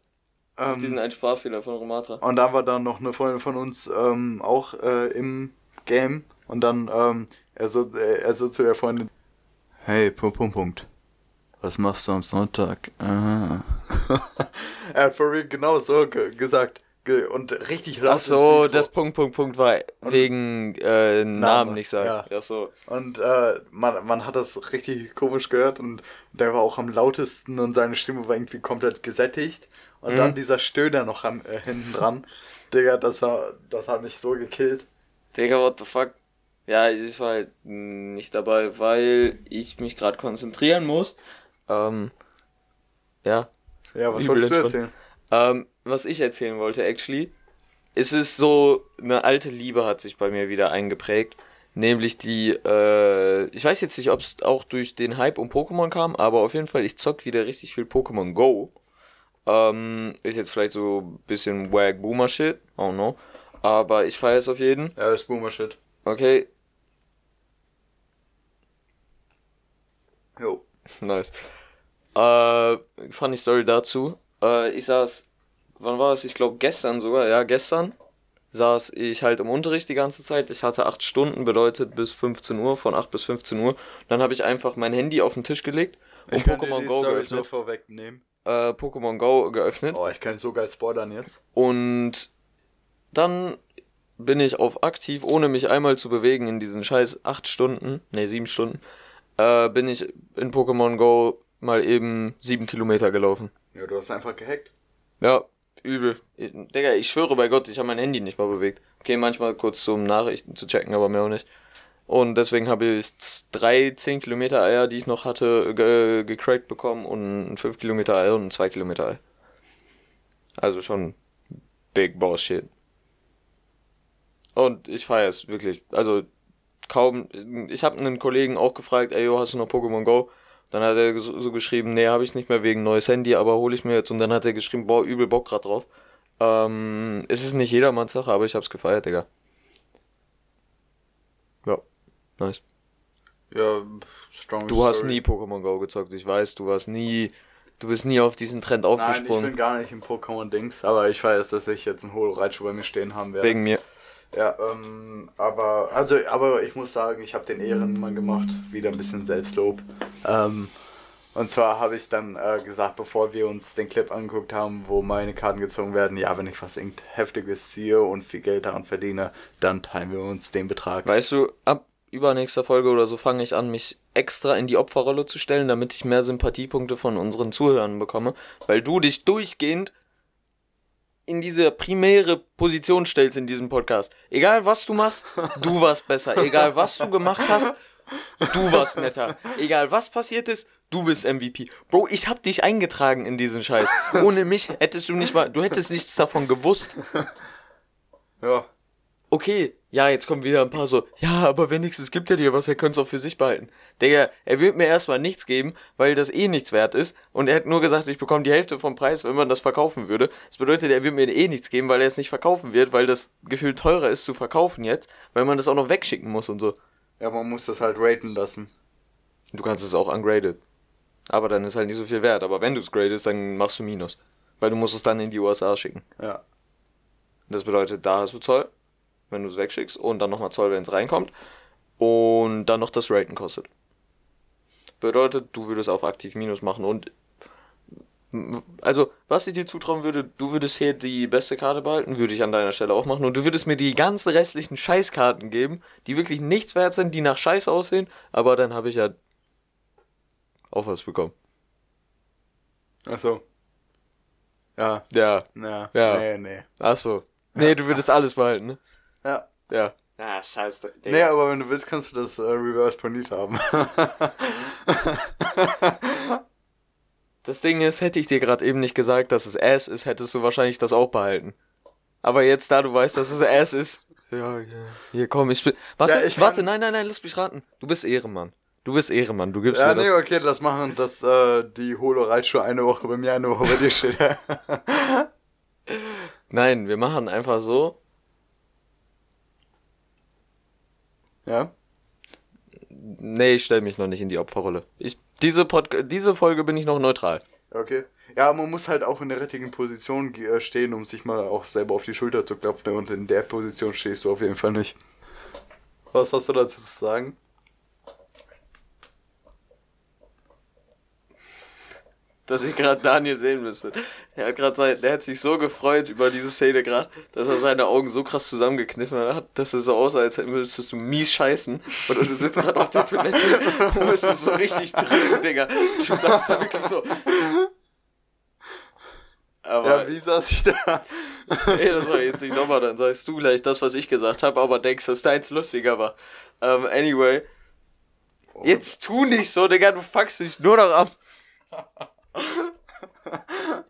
Ähm, Diesen einen Sprachfehler von Romatra. Und dann war dann noch eine Freundin von uns ähm, auch äh, im Game. Und dann ähm, er, so, äh, er so zu der Freundin: Hey, Punkt, Punkt, Punkt. Was machst du am Sonntag? Ah. er hat for real genau so ge gesagt. Ge und richtig laut Ach so, das Punkt, Punkt, Punkt war wegen äh, Namen nicht sagen. ja. Ja. so. Und äh, man, man hat das richtig komisch gehört und der war auch am lautesten und seine Stimme war irgendwie komplett gesättigt. Und Mhm. dann dieser Stöhner noch am, äh, hinten dran. Digga, das war, das hat mich so gekillt. Digga, what the fuck? Ja, ich war halt nicht dabei, weil ich mich gerade konzentrieren muss. Ähm, ja. Ja, was wolltest du erzählen? Ähm, was ich erzählen wollte, actually, es ist so, eine alte Liebe hat sich bei mir wieder eingeprägt. Nämlich die, äh, ich weiß jetzt nicht, ob es auch durch den Hype um Pokémon kam, aber auf jeden Fall, ich zock wieder richtig viel Pokémon Go. Ähm, ist jetzt vielleicht so ein bisschen wag Boomer Shit, I don't know. Aber ich feiere es auf jeden. Ja, ist Boomer-Shit. Okay, Jo. Nice. Äh, funny Story dazu. Äh, ich saß, wann war es? Ich glaube gestern sogar, ja, gestern saß ich halt im Unterricht die ganze Zeit. Ich hatte 8 Stunden, bedeutet bis 15 Uhr, von 8 bis 15 Uhr. Dann habe ich einfach mein Handy auf den Tisch gelegt und Ich kann dir Pokémon die Go geöffnet. vorwegnehmen. Äh, Pokémon Go geöffnet. Oh, ich kann so geil spoilern jetzt. Und dann bin ich auf aktiv, ohne mich einmal zu bewegen in diesen scheiß 8 Stunden, ne 7 Stunden, äh, bin ich in Pokémon Go mal eben 7 Kilometer gelaufen. Ja, du hast einfach gehackt. Ja, übel. Ich, Digga, ich schwöre bei Gott, ich habe mein Handy nicht mal bewegt. Okay, manchmal kurz zum Nachrichten zu checken, aber mehr auch nicht. Und deswegen habe ich drei 10 Kilometer Eier, die ich noch hatte, ge gecrackt bekommen und ein 5 Kilometer Ei und ein 2 Kilometer Ei. Also schon big boss shit. Und ich feiere es wirklich. Also kaum. Ich habe einen Kollegen auch gefragt, ey, yo, hast du noch Pokémon Go? Dann hat er so, geschrieben, nee, habe ich nicht mehr wegen neues Handy, aber hole ich mir jetzt. Und dann hat er geschrieben, boah, übel Bock grad drauf. Ähm, es ist nicht jedermanns Sache, aber ich hab's gefeiert, Digga. Ja, nice. Ja, strong Du hast nie Pokémon Go gezockt, ich weiß, du warst nie, du bist nie auf diesen Trend Nein, ich aufgesprungen. bin gar nicht im Pokémon-Dings, aber ich weiß, dass ich jetzt einen Holo Raichu bei mir stehen haben werde. wegen mir. Ja, ähm, aber, also, aber ich muss sagen, ich habe den Ehrenmann gemacht, wieder ein bisschen Selbstlob. Ähm, und zwar habe ich dann äh, gesagt, bevor wir uns den Clip angeguckt haben, wo meine Karten gezogen werden, ja, wenn ich was Heftiges ziehe und viel Geld daran verdiene, dann teilen wir uns den Betrag. Weißt du, ab übernächster Folge oder so fange ich an, mich extra in die Opferrolle zu stellen, damit ich mehr Sympathiepunkte von unseren Zuhörern bekomme, weil du dich durchgehend in diese primäre Position stellst in diesem Podcast. Egal was du machst, du warst besser. Egal was du gemacht hast, du warst netter. Egal was passiert ist, du bist MVP. Bro, ich hab dich eingetragen in diesen Scheiß. Ohne mich hättest du nicht mal, du hättest nichts davon gewusst. Ja, Okay, ja, jetzt kommen wieder ein paar so, ja, aber wenigstens gibt er dir was, er könnte es auch für sich behalten. Digga, er wird mir erstmal nichts geben, weil das eh nichts wert ist. Und er hat nur gesagt, ich bekomme die Hälfte vom Preis, wenn man das verkaufen würde. Das bedeutet, er wird mir eh nichts geben, weil er es nicht verkaufen wird, weil das Gefühl teurer ist zu verkaufen jetzt, weil man das auch noch wegschicken muss und so. ja, man muss das halt raten lassen. Du kannst es auch ungraded. Aber dann ist halt nicht so viel wert. Aber wenn du es gradest, dann machst du Minus. Weil du musst es dann in die USA schicken. Ja. Das bedeutet, da hast du Zoll, wenn du es wegschickst, und dann nochmal Zoll, wenn es reinkommt. Und dann noch das Raten kostet. Bedeutet, du würdest auf aktiv Minus machen und. Also, was ich dir zutrauen würde, du würdest hier die beste Karte behalten, würde ich an deiner Stelle auch machen. Und du würdest mir die ganzen restlichen Scheißkarten geben, die wirklich nichts wert sind, die nach Scheiß aussehen, aber dann habe ich ja auch was bekommen. Ach so. Ja, Ja. ja, Ja. nee, nee. Ach so. Nee, du würdest alles behalten, ne? Ja. Ja. Ah, scheiße. Nee, aber wenn du willst, kannst du das äh, Reverse Ponit haben. Das Ding ist, hätte ich dir gerade eben nicht gesagt, dass es Ass ist, hättest du wahrscheinlich das auch behalten. Aber jetzt, da du weißt, dass es Ass ist. Ja, ja. Hier, komm, ich bin. Warte, Ja, ich kann- warte, nein, nein, nein, lass mich raten. Du bist Ehrenmann. Du bist Ehrenmann. Du gibst ja, mir nee, das. okay, lass machen, dass äh, die Holo Raichu eine Woche bei mir, eine Woche bei dir steht. Nein, wir machen einfach so. Ja? Nee, ich stelle mich noch nicht in die Opferrolle. Ich, diese, Pod diese Folge bin ich noch neutral. Okay. Ja, man muss halt auch in der richtigen Position ge- äh, stehen, um sich mal auch selber auf die Schulter zu klopfen. Und in der Position stehst du auf jeden Fall nicht. Was hast du dazu zu sagen? Dass ich gerade Daniel sehen müsste. Er hat gerade sein, der hat sich so gefreut über diese Szene gerade, dass er seine Augen so krass zusammengekniffen hat, dass es so aussah, als müsstest du mies scheißen. Und du sitzt gerade auf der Toilette und müsstest so richtig drücken, Digga. Du sagst da wirklich so. Aber, Ja, wie saß ich da? nee, das war jetzt nicht nochmal, dann sagst du gleich das, was ich gesagt habe, aber denkst, dass deins lustiger war. Ähm, anyway. Jetzt tu nicht so, Digga, du fuckst dich nur noch ab.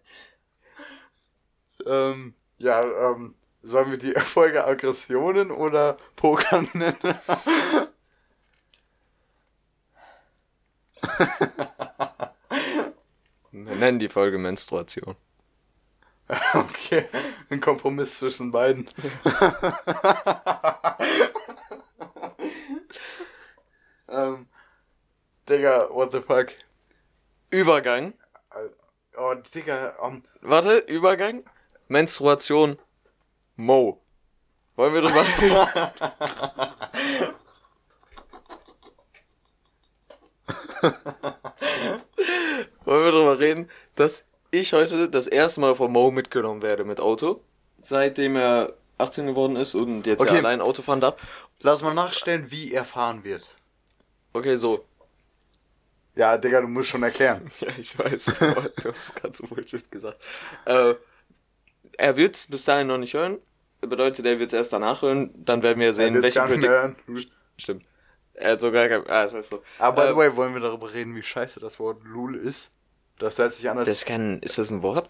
ähm, ja, ähm, sollen wir die Folge Aggressionen oder Pokern nennen? Wir nennen die Folge Menstruation. Okay, ein Kompromiss zwischen beiden. ähm, Digga, what the fuck? Übergang. Oh, Digga, um, Warte, Übergang. Menstruation. Mo. Wollen wir drüber reden? Wollen wir drüber reden, dass ich heute das erste Mal von Mo mitgenommen werde mit Auto. Seitdem er 18 geworden ist und jetzt Okay. ja allein Auto fahren darf. lass mal nachstellen, wie er fahren wird. Okay, so. Ja, Digga, du musst schon erklären. Ja, ich weiß. du hast ganz so Bullshit gesagt. Äh, er wird es bis dahin noch nicht hören. Bedeutet, er wird es erst danach hören. Dann werden wir sehen, welche Predict hören. Stimmt. Er hat sogar kein. Ah, ich weiß so. Aber by the Ähm, way, wollen wir darüber reden, wie scheiße das Wort Lul ist? Das hört sich an als. Das ist kein. Ist das ein Wort?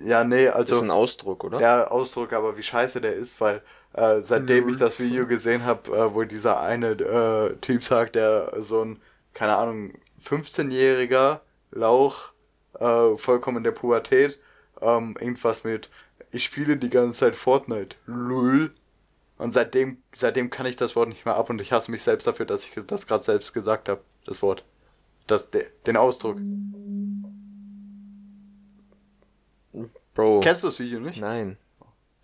ja, nee, Das also. ist ein Ausdruck, oder? der Ausdruck, aber wie scheiße der ist, weil äh, seitdem ich das Video gesehen habe, äh, wo dieser eine äh, Typ sagt, der so ein, keine Ahnung, 15-jähriger Lauch, äh, vollkommen in der Pubertät, ähm, irgendwas mit, ich spiele die ganze Zeit Fortnite, lul. Und seitdem, seitdem kann ich das Wort nicht mehr ab und ich hasse mich selbst dafür, dass ich das gerade selbst gesagt habe, das Wort. Das, de, den Ausdruck. Bro. Kennst du das Video nicht? Nein.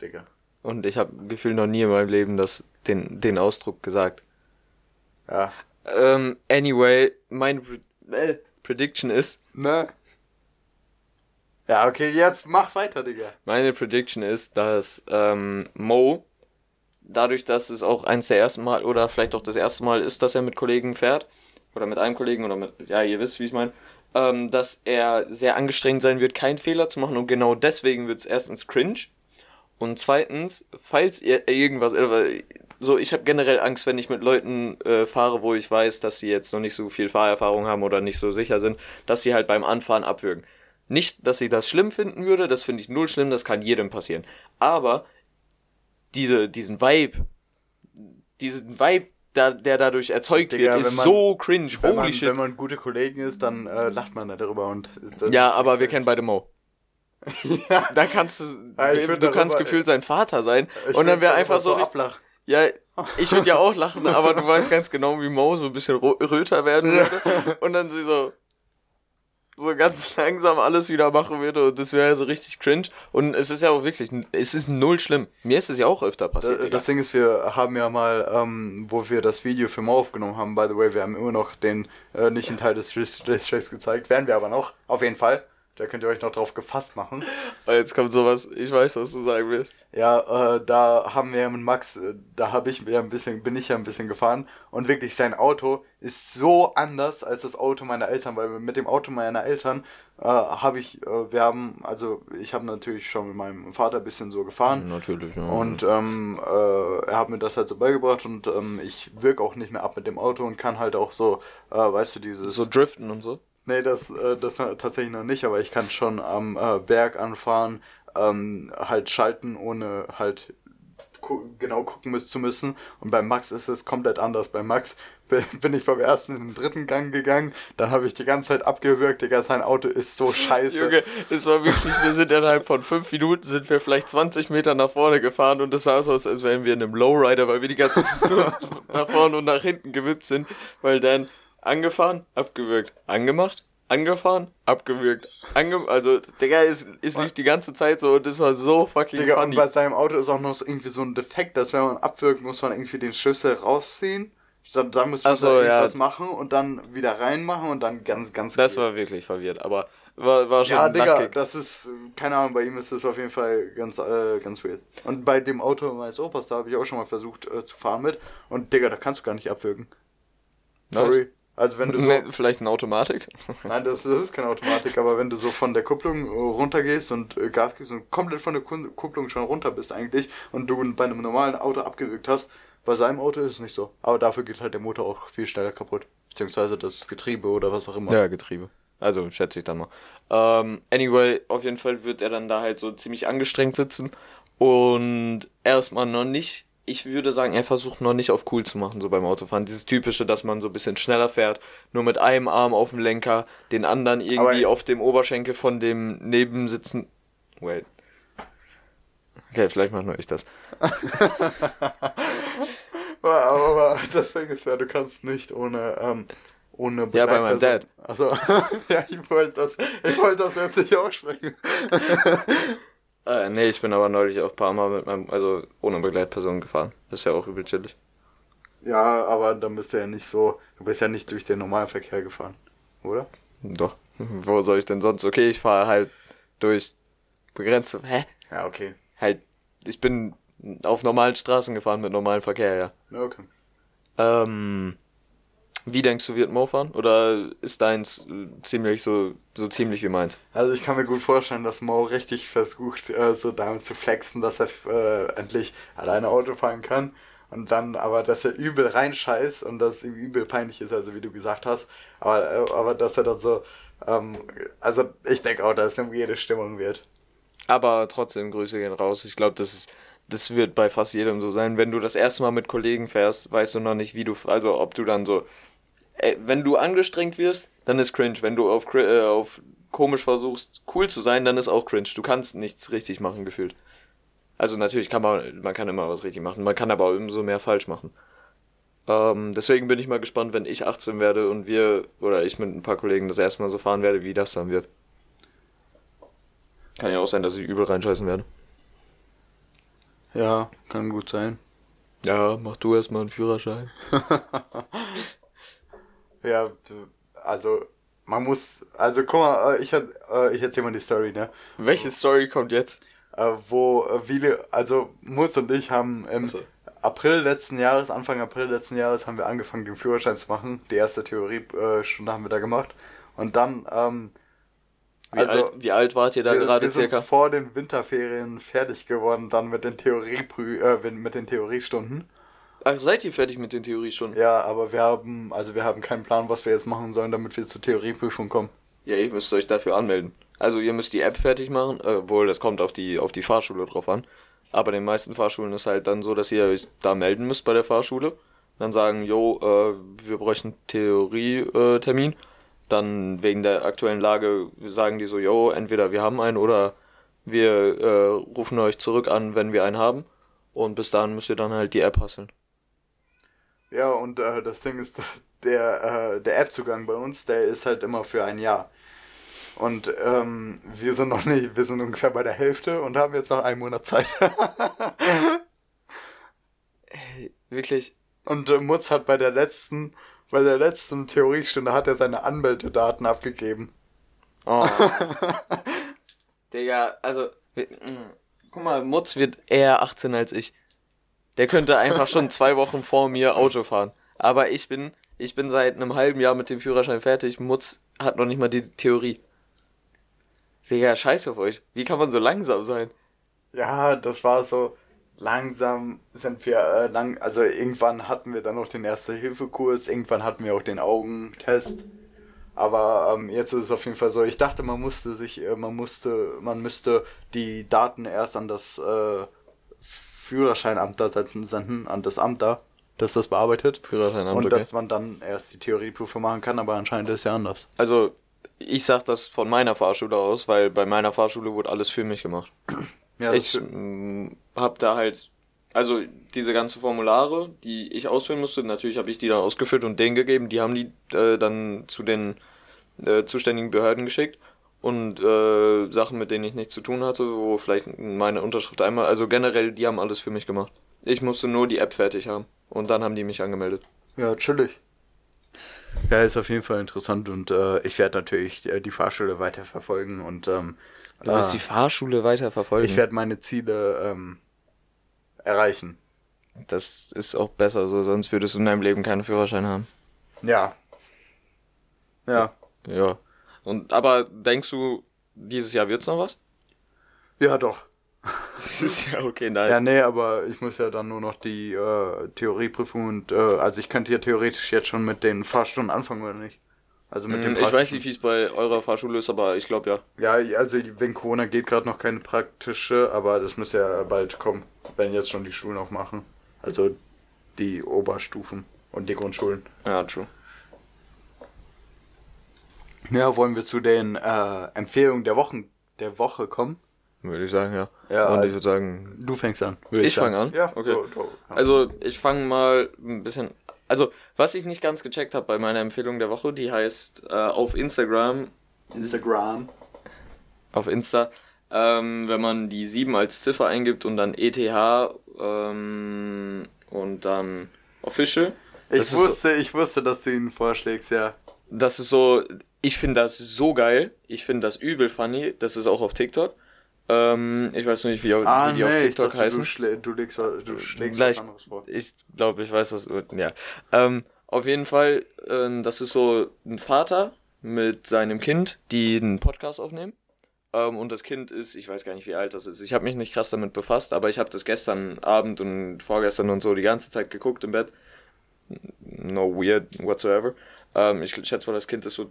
Digga. Und ich habe Gefühl noch nie in meinem Leben das, den, den Ausdruck gesagt. Ja. Ähm, anyway, mein äh, Prediction ist, Ne? Ja, okay, jetzt mach weiter, Digga. meine Prediction ist, dass ähm, Mo, dadurch, dass es auch eins der ersten Mal oder vielleicht auch das erste Mal ist, dass er mit Kollegen fährt, oder mit einem Kollegen oder mit, ja, ihr wisst, wie ich meine, ähm, dass er sehr angestrengt sein wird, keinen Fehler zu machen und genau deswegen wird es erstens cringe und zweitens, falls ihr irgendwas, äh, so ich habe generell Angst, wenn ich mit Leuten äh, fahre, wo ich weiß, dass sie jetzt noch nicht so viel Fahrerfahrung haben oder nicht so sicher sind, dass sie halt beim Anfahren abwürgen. Nicht, dass ich das schlimm finden würde, das finde ich null schlimm, das kann jedem passieren. Aber diese, diesen Vibe, diesen Vibe, da, der dadurch erzeugt Digga, wird, ist wenn man- so cringe. Wenn Holy man, shit. wenn man gute Kollegen ist, dann äh, lacht man darüber und das ja, aber wir kennen beide Mo. ja, Da kannst du, Ja, du kannst darüber- gefühlt sein Vater sein. und dann wäre einfach so, richtig- ablachen. Ja, ich würde ja auch lachen, aber du weißt ganz genau, wie Mo so ein bisschen röter werden würde. Und dann sie so, so ganz langsam alles wieder machen würde und das wäre ja so richtig cringe. Und es ist ja auch wirklich, es ist null schlimm. Mir ist es ja auch öfter passiert. Das, das Ding ist, wir haben ja mal, ähm, wo wir das Video für Mo aufgenommen haben, by the way, wir haben immer noch den äh, nicht einen Teil des Distracks gezeigt, werden wir aber noch, auf jeden Fall. Da könnt ihr euch noch drauf gefasst machen. Aber Jetzt kommt sowas, ich weiß, was du sagen willst. Ja, äh, da haben wir ja mit Max, äh, da habe ich ja ein bisschen, bin ich ja ein bisschen gefahren und wirklich sein Auto ist so anders als das Auto meiner Eltern, weil mit dem Auto meiner Eltern äh, habe ich, äh, wir haben, also ich habe natürlich schon mit meinem Vater ein bisschen so gefahren Natürlich, ja. und ähm, äh, er hat mir das halt so beigebracht und ähm, ich wirke auch nicht mehr ab mit dem Auto und kann halt auch so, äh, weißt du, dieses so driften und so. Nee, das, äh, das tatsächlich noch nicht, aber ich kann schon am äh, Berg anfahren, ähm, halt schalten, ohne halt gu genau gucken müssen zu müssen. Und bei Max ist es komplett anders. Bei Max bin, ich beim ersten in den dritten Gang gegangen, dann habe ich die ganze Zeit abgewürgt, Digga, sein Auto ist so scheiße. Junge, es war wirklich, wir sind innerhalb von fünf Minuten sind wir vielleicht 20 Meter nach vorne gefahren und es sah so aus, als wären wir in einem Lowrider, weil wir die ganze Zeit so nach vorne und nach hinten gewippt sind, weil dann angefahren, abgewürgt, angemacht, angefahren, abgewürgt, ange also, Digga, es, es lief die ganze Zeit so und das war so fucking Digga, und funny. bei seinem Auto ist auch noch so irgendwie so ein Defekt, dass wenn man abwirkt, muss man irgendwie den Schlüssel rausziehen. Dann, dann muss man so, da ja. irgendwas machen und dann wieder reinmachen und dann ganz, ganz Das war wirklich verwirrt, aber war, war schon Ja, Digga, nackig. das ist, keine Ahnung, bei ihm ist das auf jeden Fall ganz, äh, ganz weird. Und bei dem Auto meines Opas, da habe ich auch schon mal versucht äh, zu fahren mit. Und Digga, da kannst du gar nicht abwürgen. Sorry. Also wenn du so, Nee, Vielleicht eine Automatik? nein, das, das ist keine Automatik, aber wenn du so von der Kupplung äh, runtergehst und äh, Gas gibst und komplett von der Kupplung schon runter bist eigentlich und du bei einem normalen Auto abgewürgt hast, bei seinem Auto ist es nicht so. Aber dafür geht halt der Motor auch viel schneller kaputt. Beziehungsweise das Getriebe oder was auch immer. Ja, Getriebe. Also, schätze ich dann mal. Ähm, anyway, auf jeden Fall wird er dann da halt so ziemlich angestrengt sitzen und erstmal noch nicht. Ich würde sagen, er versucht noch nicht auf cool zu machen, so beim Autofahren. Dieses typische, dass man so ein bisschen schneller fährt, nur mit einem Arm auf dem Lenker, den anderen irgendwie Aber- auf dem Oberschenkel von dem Nebensitzen. Wait. Okay, vielleicht mache nur ich das. Aber, aber das Ding ist ja, du kannst nicht ohne, ähm, ohne Ja, bei meinem Dad. Also, ja, ich wollte das, ich wollte das jetzt nicht aussprechen. Äh, nee, ich bin aber neulich auch ein paar Mal mit meinem, also ohne Begleitperson gefahren. Das ist ja auch übel chillig. Ja, aber dann bist du ja nicht so, du bist ja nicht durch den normalen Verkehr gefahren, oder? Doch. Wo soll ich denn sonst? Okay, ich fahre halt durch begrenzte. Hä? Ja, okay. Halt, ich bin auf normalen Straßen gefahren mit normalem Verkehr, ja. Ja, okay. Ähm, wie denkst du, wird Mo fahren? Oder ist deins äh, ziemlich so, so ziemlich wie meins? Also ich kann mir gut vorstellen, dass Mo richtig versucht, äh, so damit zu flexen, dass er äh, endlich alleine Auto fahren kann. Und dann, aber dass er übel reinscheißt und dass ihm übel peinlich ist, also wie du gesagt hast. Aber, äh, aber dass er dann so, ähm, also ich denke auch, dass es eine weirde Stimmung wird. Aber trotzdem, Grüße gehen raus. Ich glaube, das ist, das wird bei fast jedem so sein. Wenn du das erste Mal mit Kollegen fährst, weißt du noch nicht, wie du, also ob du dann so, äh, wenn du angestrengt wirst, dann ist cringe. Wenn du auf, äh, auf komisch versuchst, cool zu sein, dann ist auch cringe. Du kannst nichts richtig machen, gefühlt. Also natürlich kann man, man kann immer was richtig machen, man kann aber umso mehr falsch machen. Ähm, deswegen bin ich mal gespannt, wenn ich 18 werde und wir, oder ich mit ein paar Kollegen das erste Mal so fahren werde, wie das dann wird. Kann ja auch sein, dass ich übel reinscheißen werde. Ja, kann gut sein. Ja, mach du erstmal einen Führerschein. Ja, also man muss, also guck mal, äh, ich, äh, ich erzähl mal die Story, ne? Welche Story kommt jetzt? Äh, wo viele, also Mutz und ich haben im Ach so. April letzten Jahres, Anfang April letzten Jahres, haben wir angefangen, den Führerschein zu machen. Die erste Theoriestunde haben wir da gemacht. Und dann, ähm, Wie, alt, wie alt wart ihr da wir, gerade wir sind circa? vor den Winterferien fertig geworden, dann mit den Theorieprü äh, mit den Theoriestunden. Ach, seid ihr fertig mit den Theoriestunden? Ja, aber wir haben, also wir haben keinen Plan, was wir jetzt machen sollen, damit wir zur Theorieprüfung kommen. Ja, ihr müsst euch dafür anmelden. Also ihr müsst die App fertig machen, äh, obwohl das kommt auf die, auf die Fahrschule drauf an. Aber den meisten Fahrschulen ist halt dann so, dass ihr euch da melden müsst bei der Fahrschule. Dann sagen, jo, äh, wir bräuchten Theorietermin. Äh, dann wegen der aktuellen Lage sagen die so, jo, entweder wir haben einen oder wir äh, rufen euch zurück an, wenn wir einen haben. Und bis dahin müsst ihr dann halt die App hasseln. Ja, und äh, das Ding ist, der, äh, der App-Zugang bei uns, der ist halt immer für ein Jahr. Und ähm, wir sind noch nicht, wir sind ungefähr bei der Hälfte und haben jetzt noch einen Monat Zeit. Wirklich? und äh, Mutz hat bei der letzten, bei der letzten Theoriestunde hat er seine Anmeldedaten abgegeben. Oh. Digga, also, wir- mm. guck mal, Mutz wird eher 18 als ich. Der könnte einfach schon zwei Wochen vor mir Auto fahren. Aber ich bin, ich bin seit einem halben Jahr mit dem Führerschein fertig. Mutz hat noch nicht mal die Theorie. Digga, scheiß auf euch. Wie kann man so langsam sein? Ja, das war so. Langsam sind wir äh, lang, also irgendwann hatten wir dann noch den Erste-Hilfe-Kurs, irgendwann hatten wir auch den Augentest. Aber ähm, jetzt ist es auf jeden Fall so, ich dachte, man musste sich, äh, man musste, man müsste die Daten erst an das äh, Führerscheinamt da senden, an das Amt da, das das bearbeitet. Führerscheinamt, Und okay. dass man dann erst die Theorieprüfung machen kann, aber anscheinend ist ja anders. Also, ich sag das von meiner Fahrschule aus, weil bei meiner Fahrschule wurde alles für mich gemacht. Ja, ich mm, hab da halt, also diese ganzen Formulare, die ich ausfüllen musste, natürlich habe ich die dann ausgefüllt und denen gegeben. Die haben die äh, dann zu den äh, zuständigen Behörden geschickt und äh, Sachen, mit denen ich nichts zu tun hatte, wo vielleicht meine Unterschrift einmal, also generell, die haben alles für mich gemacht. Ich musste nur die App fertig haben und dann haben die mich angemeldet. Ja, chillig. Ja, ist auf jeden Fall interessant und äh, ich werde natürlich äh, die Fahrschule weiterverfolgen und ähm, Du willst die Fahrschule weiter verfolgen. ich werde meine Ziele ähm, erreichen. das ist auch besser so, sonst würdest du in deinem Leben keinen Führerschein haben. Ja. Ja. Ja. Und aber denkst du, dieses Jahr wird's noch was? Ja, doch. Das ist ja okay, nice. Ja, nee, aber ich muss ja dann nur noch die äh, Theorieprüfung und äh, also ich könnte ja theoretisch jetzt schon mit den Fahrstunden anfangen oder nicht. Also mit dem Hm, ich weiß nicht, wie es bei eurer Fahrschule ist, aber ich glaube ja. Ja, also wegen Corona geht gerade noch keine praktische, aber das muss ja bald kommen, wenn jetzt schon die Schulen auch machen. Also die Oberstufen und die Grundschulen. Ja, true. Ja, wollen wir zu den äh, Empfehlungen der Wochen der Woche kommen? Würde ich sagen, ja. Ja, Und also- ich würde sagen, Du fängst an. Ich fang sagen. an? Ja, Okay. du- ja. also ich fange mal ein bisschen. Also, was ich nicht ganz gecheckt habe bei meiner Empfehlung der Woche, die heißt äh, auf Instagram, Instagram. auf Insta, ähm, wenn man die 7 als Ziffer eingibt und dann ETH ähm, und dann Official. Ich ist so- wusste, ich wusste, dass du ihn vorschlägst, ja. das ist so, ich finde das so geil. Ich finde das übel funny. Das ist auch auf TikTok. Ähm, ich weiß noch nicht, wie, Ah, wie die auf nee, ich TikTok dachte, du, heißen. schlä du, legst du schlägst Gleich. was anderes vor. Ich glaube, ich weiß was. Ja. Ähm, auf jeden Fall, ähm, das ist so ein Vater mit seinem Kind, die einen Podcast aufnehmen. Ähm, und das Kind ist, ich weiß gar nicht, wie alt das ist. Ich habe mich nicht krass damit befasst, aber ich habe das gestern Abend und vorgestern und so die ganze Zeit geguckt im Bett. No weird whatsoever. Ähm, ich schätze mal, das Kind ist so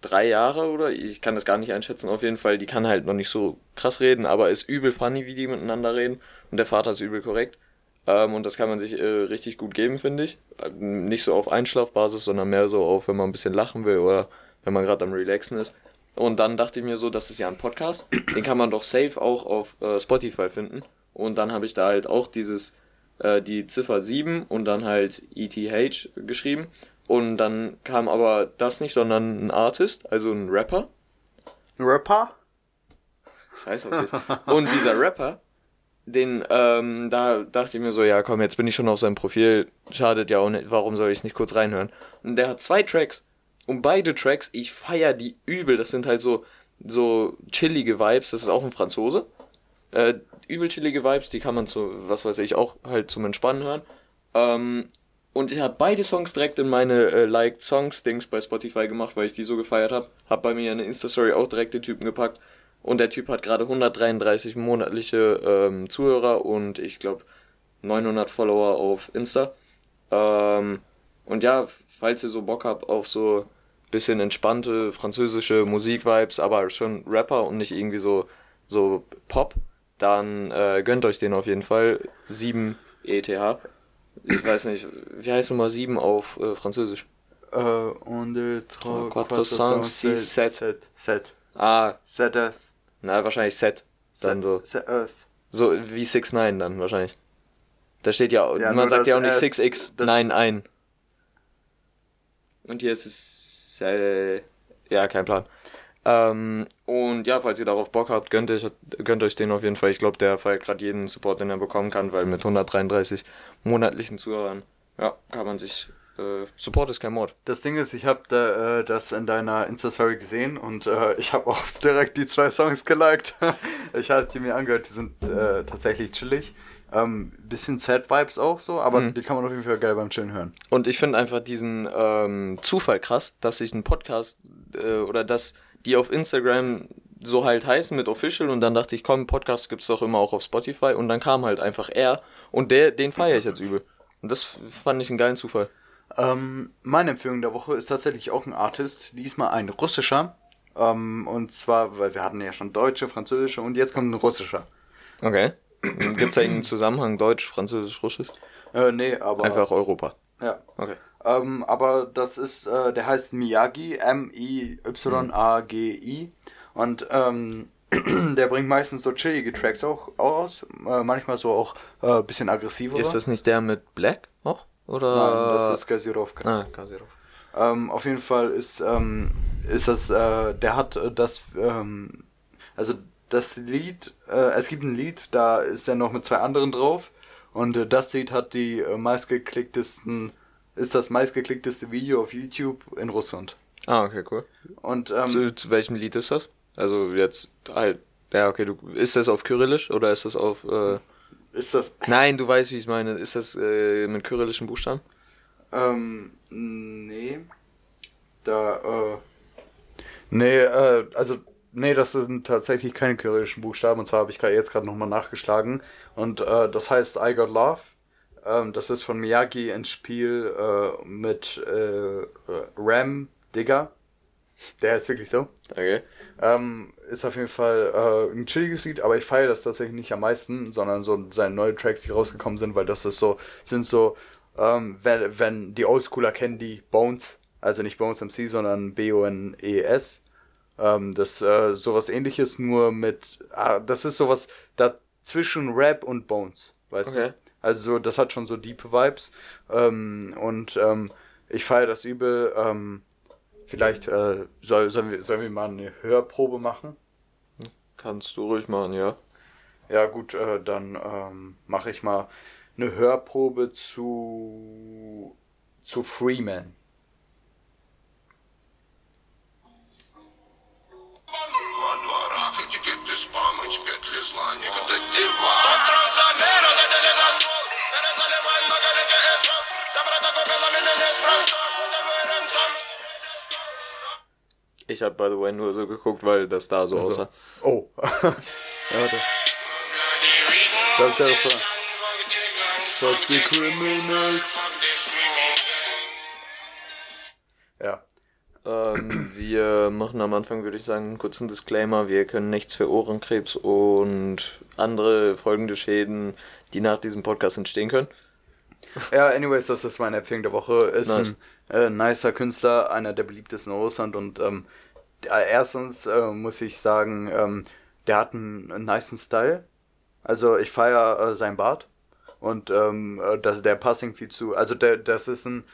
drei Jahre oder ich kann das gar nicht einschätzen. Auf jeden Fall, die kann halt noch nicht so krass reden, aber ist übel funny, wie die miteinander reden. Und der Vater ist übel korrekt. Ähm, und das kann man sich äh, richtig gut geben, finde ich. Nicht so auf Einschlafbasis, sondern mehr so auf, wenn man ein bisschen lachen will oder wenn man gerade am Relaxen ist. Und dann dachte ich mir so, das ist ja ein Podcast. Den kann man doch safe auch auf äh, Spotify finden. Und dann habe ich da halt auch dieses, äh, die Ziffer 7 und dann halt ETH geschrieben. Und dann kam aber das nicht, sondern ein Artist, also ein Rapper. Ein Rapper? Scheiß auf dich. Und dieser Rapper, den, ähm, da dachte ich mir so, ja komm, jetzt bin ich schon auf seinem Profil, schadet ja auch nicht, warum soll ich nicht kurz reinhören? Und der hat zwei Tracks. Und beide Tracks, ich feier die übel. Das sind halt so, so chillige Vibes. Das ist auch ein Franzose. Äh, übel chillige Vibes, die kann man zu, was weiß ich, auch halt zum Entspannen hören. Ähm, und ich habe beide Songs direkt in meine äh, Liked Songs Dings bei Spotify gemacht, weil ich die so gefeiert habe. Hab bei mir in der Insta-Story auch direkt den Typen gepackt. Und der Typ hat gerade 133 monatliche ähm, Zuhörer und ich glaube 900 Follower auf Insta. Ähm, und ja, falls ihr so Bock habt auf so bisschen entspannte französische Musik-Vibes, aber schon Rapper und nicht irgendwie so, so Pop, dann äh, gönnt euch den auf jeden Fall. 7 ETH ich weiß nicht, wie heißt Nummer 7 auf äh, Französisch? Äh, on deux, trois, quatre, cinq, six, sept. Sept. Ah. Set Earth. Na, wahrscheinlich Set. Dann so. Set Earth. So wie 6 9 dann wahrscheinlich. Da steht ja, ja man sagt ja auch nicht 6x, nein, ein. Und hier ist es, äh, ja, kein Plan. Ähm, und ja, falls ihr darauf Bock habt, gönnt euch, gönnt euch den auf jeden Fall. Ich glaube, der feiert gerade jeden Support, den er bekommen kann, weil mit 133 monatlichen Zuhörern, ja, kann man sich äh, Support ist kein Mord. Das Ding ist, ich habe da, äh, das in deiner Insta-Story gesehen und äh, ich habe auch direkt die zwei Songs geliked. ich hatte die mir angehört, die sind äh, tatsächlich chillig. Ähm, bisschen Sad Vibes auch so, aber mhm. die kann man auf jeden Fall geil beim Chillen hören. Und ich finde einfach diesen ähm, Zufall krass, dass sich ein Podcast äh, oder dass die auf Instagram so halt heißen mit Official und dann dachte ich, komm, Podcast gibt's doch immer auch auf Spotify und dann kam halt einfach er und der, den feiere ich jetzt übel. Und das fand ich einen geilen Zufall. Ähm, meine Empfehlung der Woche ist tatsächlich auch ein Artist, diesmal ein russischer. Ähm, und zwar, weil wir hatten ja schon deutsche, französische und jetzt kommt ein russischer. Okay. Gibt's da irgendeinen Zusammenhang Deutsch, Französisch, Russisch? Äh, nee, aber. Einfach Europa. Ja. Okay. Ähm, aber das ist, äh, der heißt Miyagi, M-I-Y-A-G-I. Und ähm, der bringt meistens so chillige Tracks auch, auch aus. Äh, manchmal so auch ein äh, bisschen aggressiver. Ist das nicht der mit Black auch? Oder? Nein, das ist Gazirovka. Ah, Gazirovka. Ähm, auf jeden Fall ist, ähm, ist das, äh, der hat das, ähm, also das Lied, äh, es gibt ein Lied, da ist er noch mit zwei anderen drauf. Und äh, das Lied hat die meistgeklicktesten ist das meistgeklickteste Video auf YouTube in Russland. Ah, okay, cool. Und ähm, zu, zu welchem Lied ist das? Also jetzt halt, ja, okay, du ist das auf Kyrillisch oder ist das auf äh, ist das Nein, du weißt, wie ich es meine. Ist das äh, mit kyrillischen Buchstaben? Ähm, nee. Da äh Nee, äh also nee, das sind tatsächlich keine kyrillischen Buchstaben und zwar habe ich jetzt gerade nochmal nachgeschlagen und äh, das heißt I Got Love ähm, das ist von Miyagi ein Spiel äh, mit äh, Ram Digger. Der ist wirklich so. Okay. Ähm, ist auf jeden Fall äh, ein chilliges Lied, aber ich feiere das tatsächlich nicht am meisten, sondern so seine neuen Tracks, die rausgekommen sind, weil das ist so, sind so, ähm, wenn, wenn die Oldschooler kennen die Bones, also nicht Bones MC, sondern B-O-N-E-S. Ähm, das äh, sowas ähnliches, nur mit, ah, das ist sowas dazwischen Rap und Bones, weißt okay. du? Also das hat schon so deep Vibes. Ähm, und ähm, ich feiere das übel. Ähm, vielleicht äh, soll, sollen, wir, sollen wir mal eine Hörprobe machen? Kannst du ruhig machen, ja. Ja gut, äh, dann ähm, mache ich mal eine Hörprobe zu, zu Freeman. Ich habe by the way nur so geguckt, weil das da so Also. aussah. Oh. ja, das, das ist der Refrain. Fuck the criminals. Ja. Ähm, wir machen am Anfang, würde ich sagen, einen kurzen Disclaimer. Wir können nichts für Ohrenkrebs und andere folgende Schäden, die nach diesem Podcast entstehen können. Ja, anyways, das ist meine Empfehlung der Woche. Ist Nice. ein äh, nicer Künstler, einer der beliebtesten in Russland und ähm, äh, erstens äh, muss ich sagen, ähm, der hat einen, einen nicen Style. Also ich feiere äh, sein Bart und ähm, äh, das, der passt irgendwie zu. Also der, das ist ein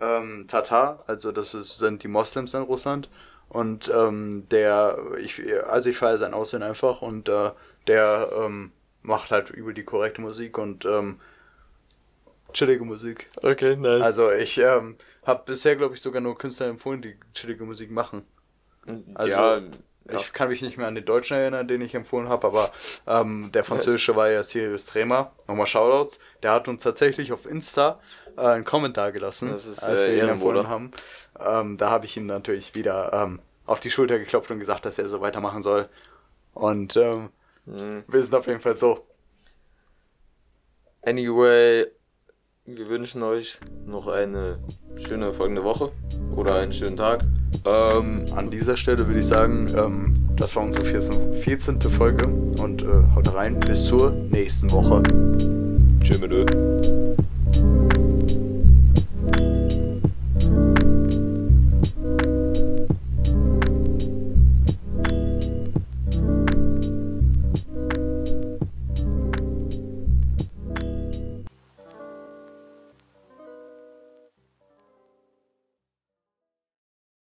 ähm, Tatar, also das ist, sind die Moslems in Russland und ähm, der, ich, also ich feiere sein Aussehen einfach und äh, der ähm, macht halt über die korrekte Musik und ähm, chillige Musik. Okay, nice. Also ich ähm, habe bisher, glaube ich, sogar nur Künstler empfohlen, die chillige Musik machen. Also ja, ja. ich kann mich nicht mehr an den Deutschen erinnern, den ich empfohlen habe, aber ähm, der französische war ja Sirius Trema. Nochmal Shoutouts. Der hat uns tatsächlich auf Insta äh, einen Kommentar gelassen, Das ist, als äh, wir ihn empfohlen haben. Ähm, da habe ich ihm natürlich wieder ähm, auf die Schulter geklopft und gesagt, dass er so weitermachen soll. Und Mhm. wir sind auf jeden Fall so. Anyway, wir wünschen euch noch eine schöne folgende Woche oder einen schönen Tag. Ähm, An dieser Stelle würde ich sagen, ähm, das war unsere 14. 14. Folge und äh, haut rein. Bis zur nächsten Woche. tschüss mit Ö.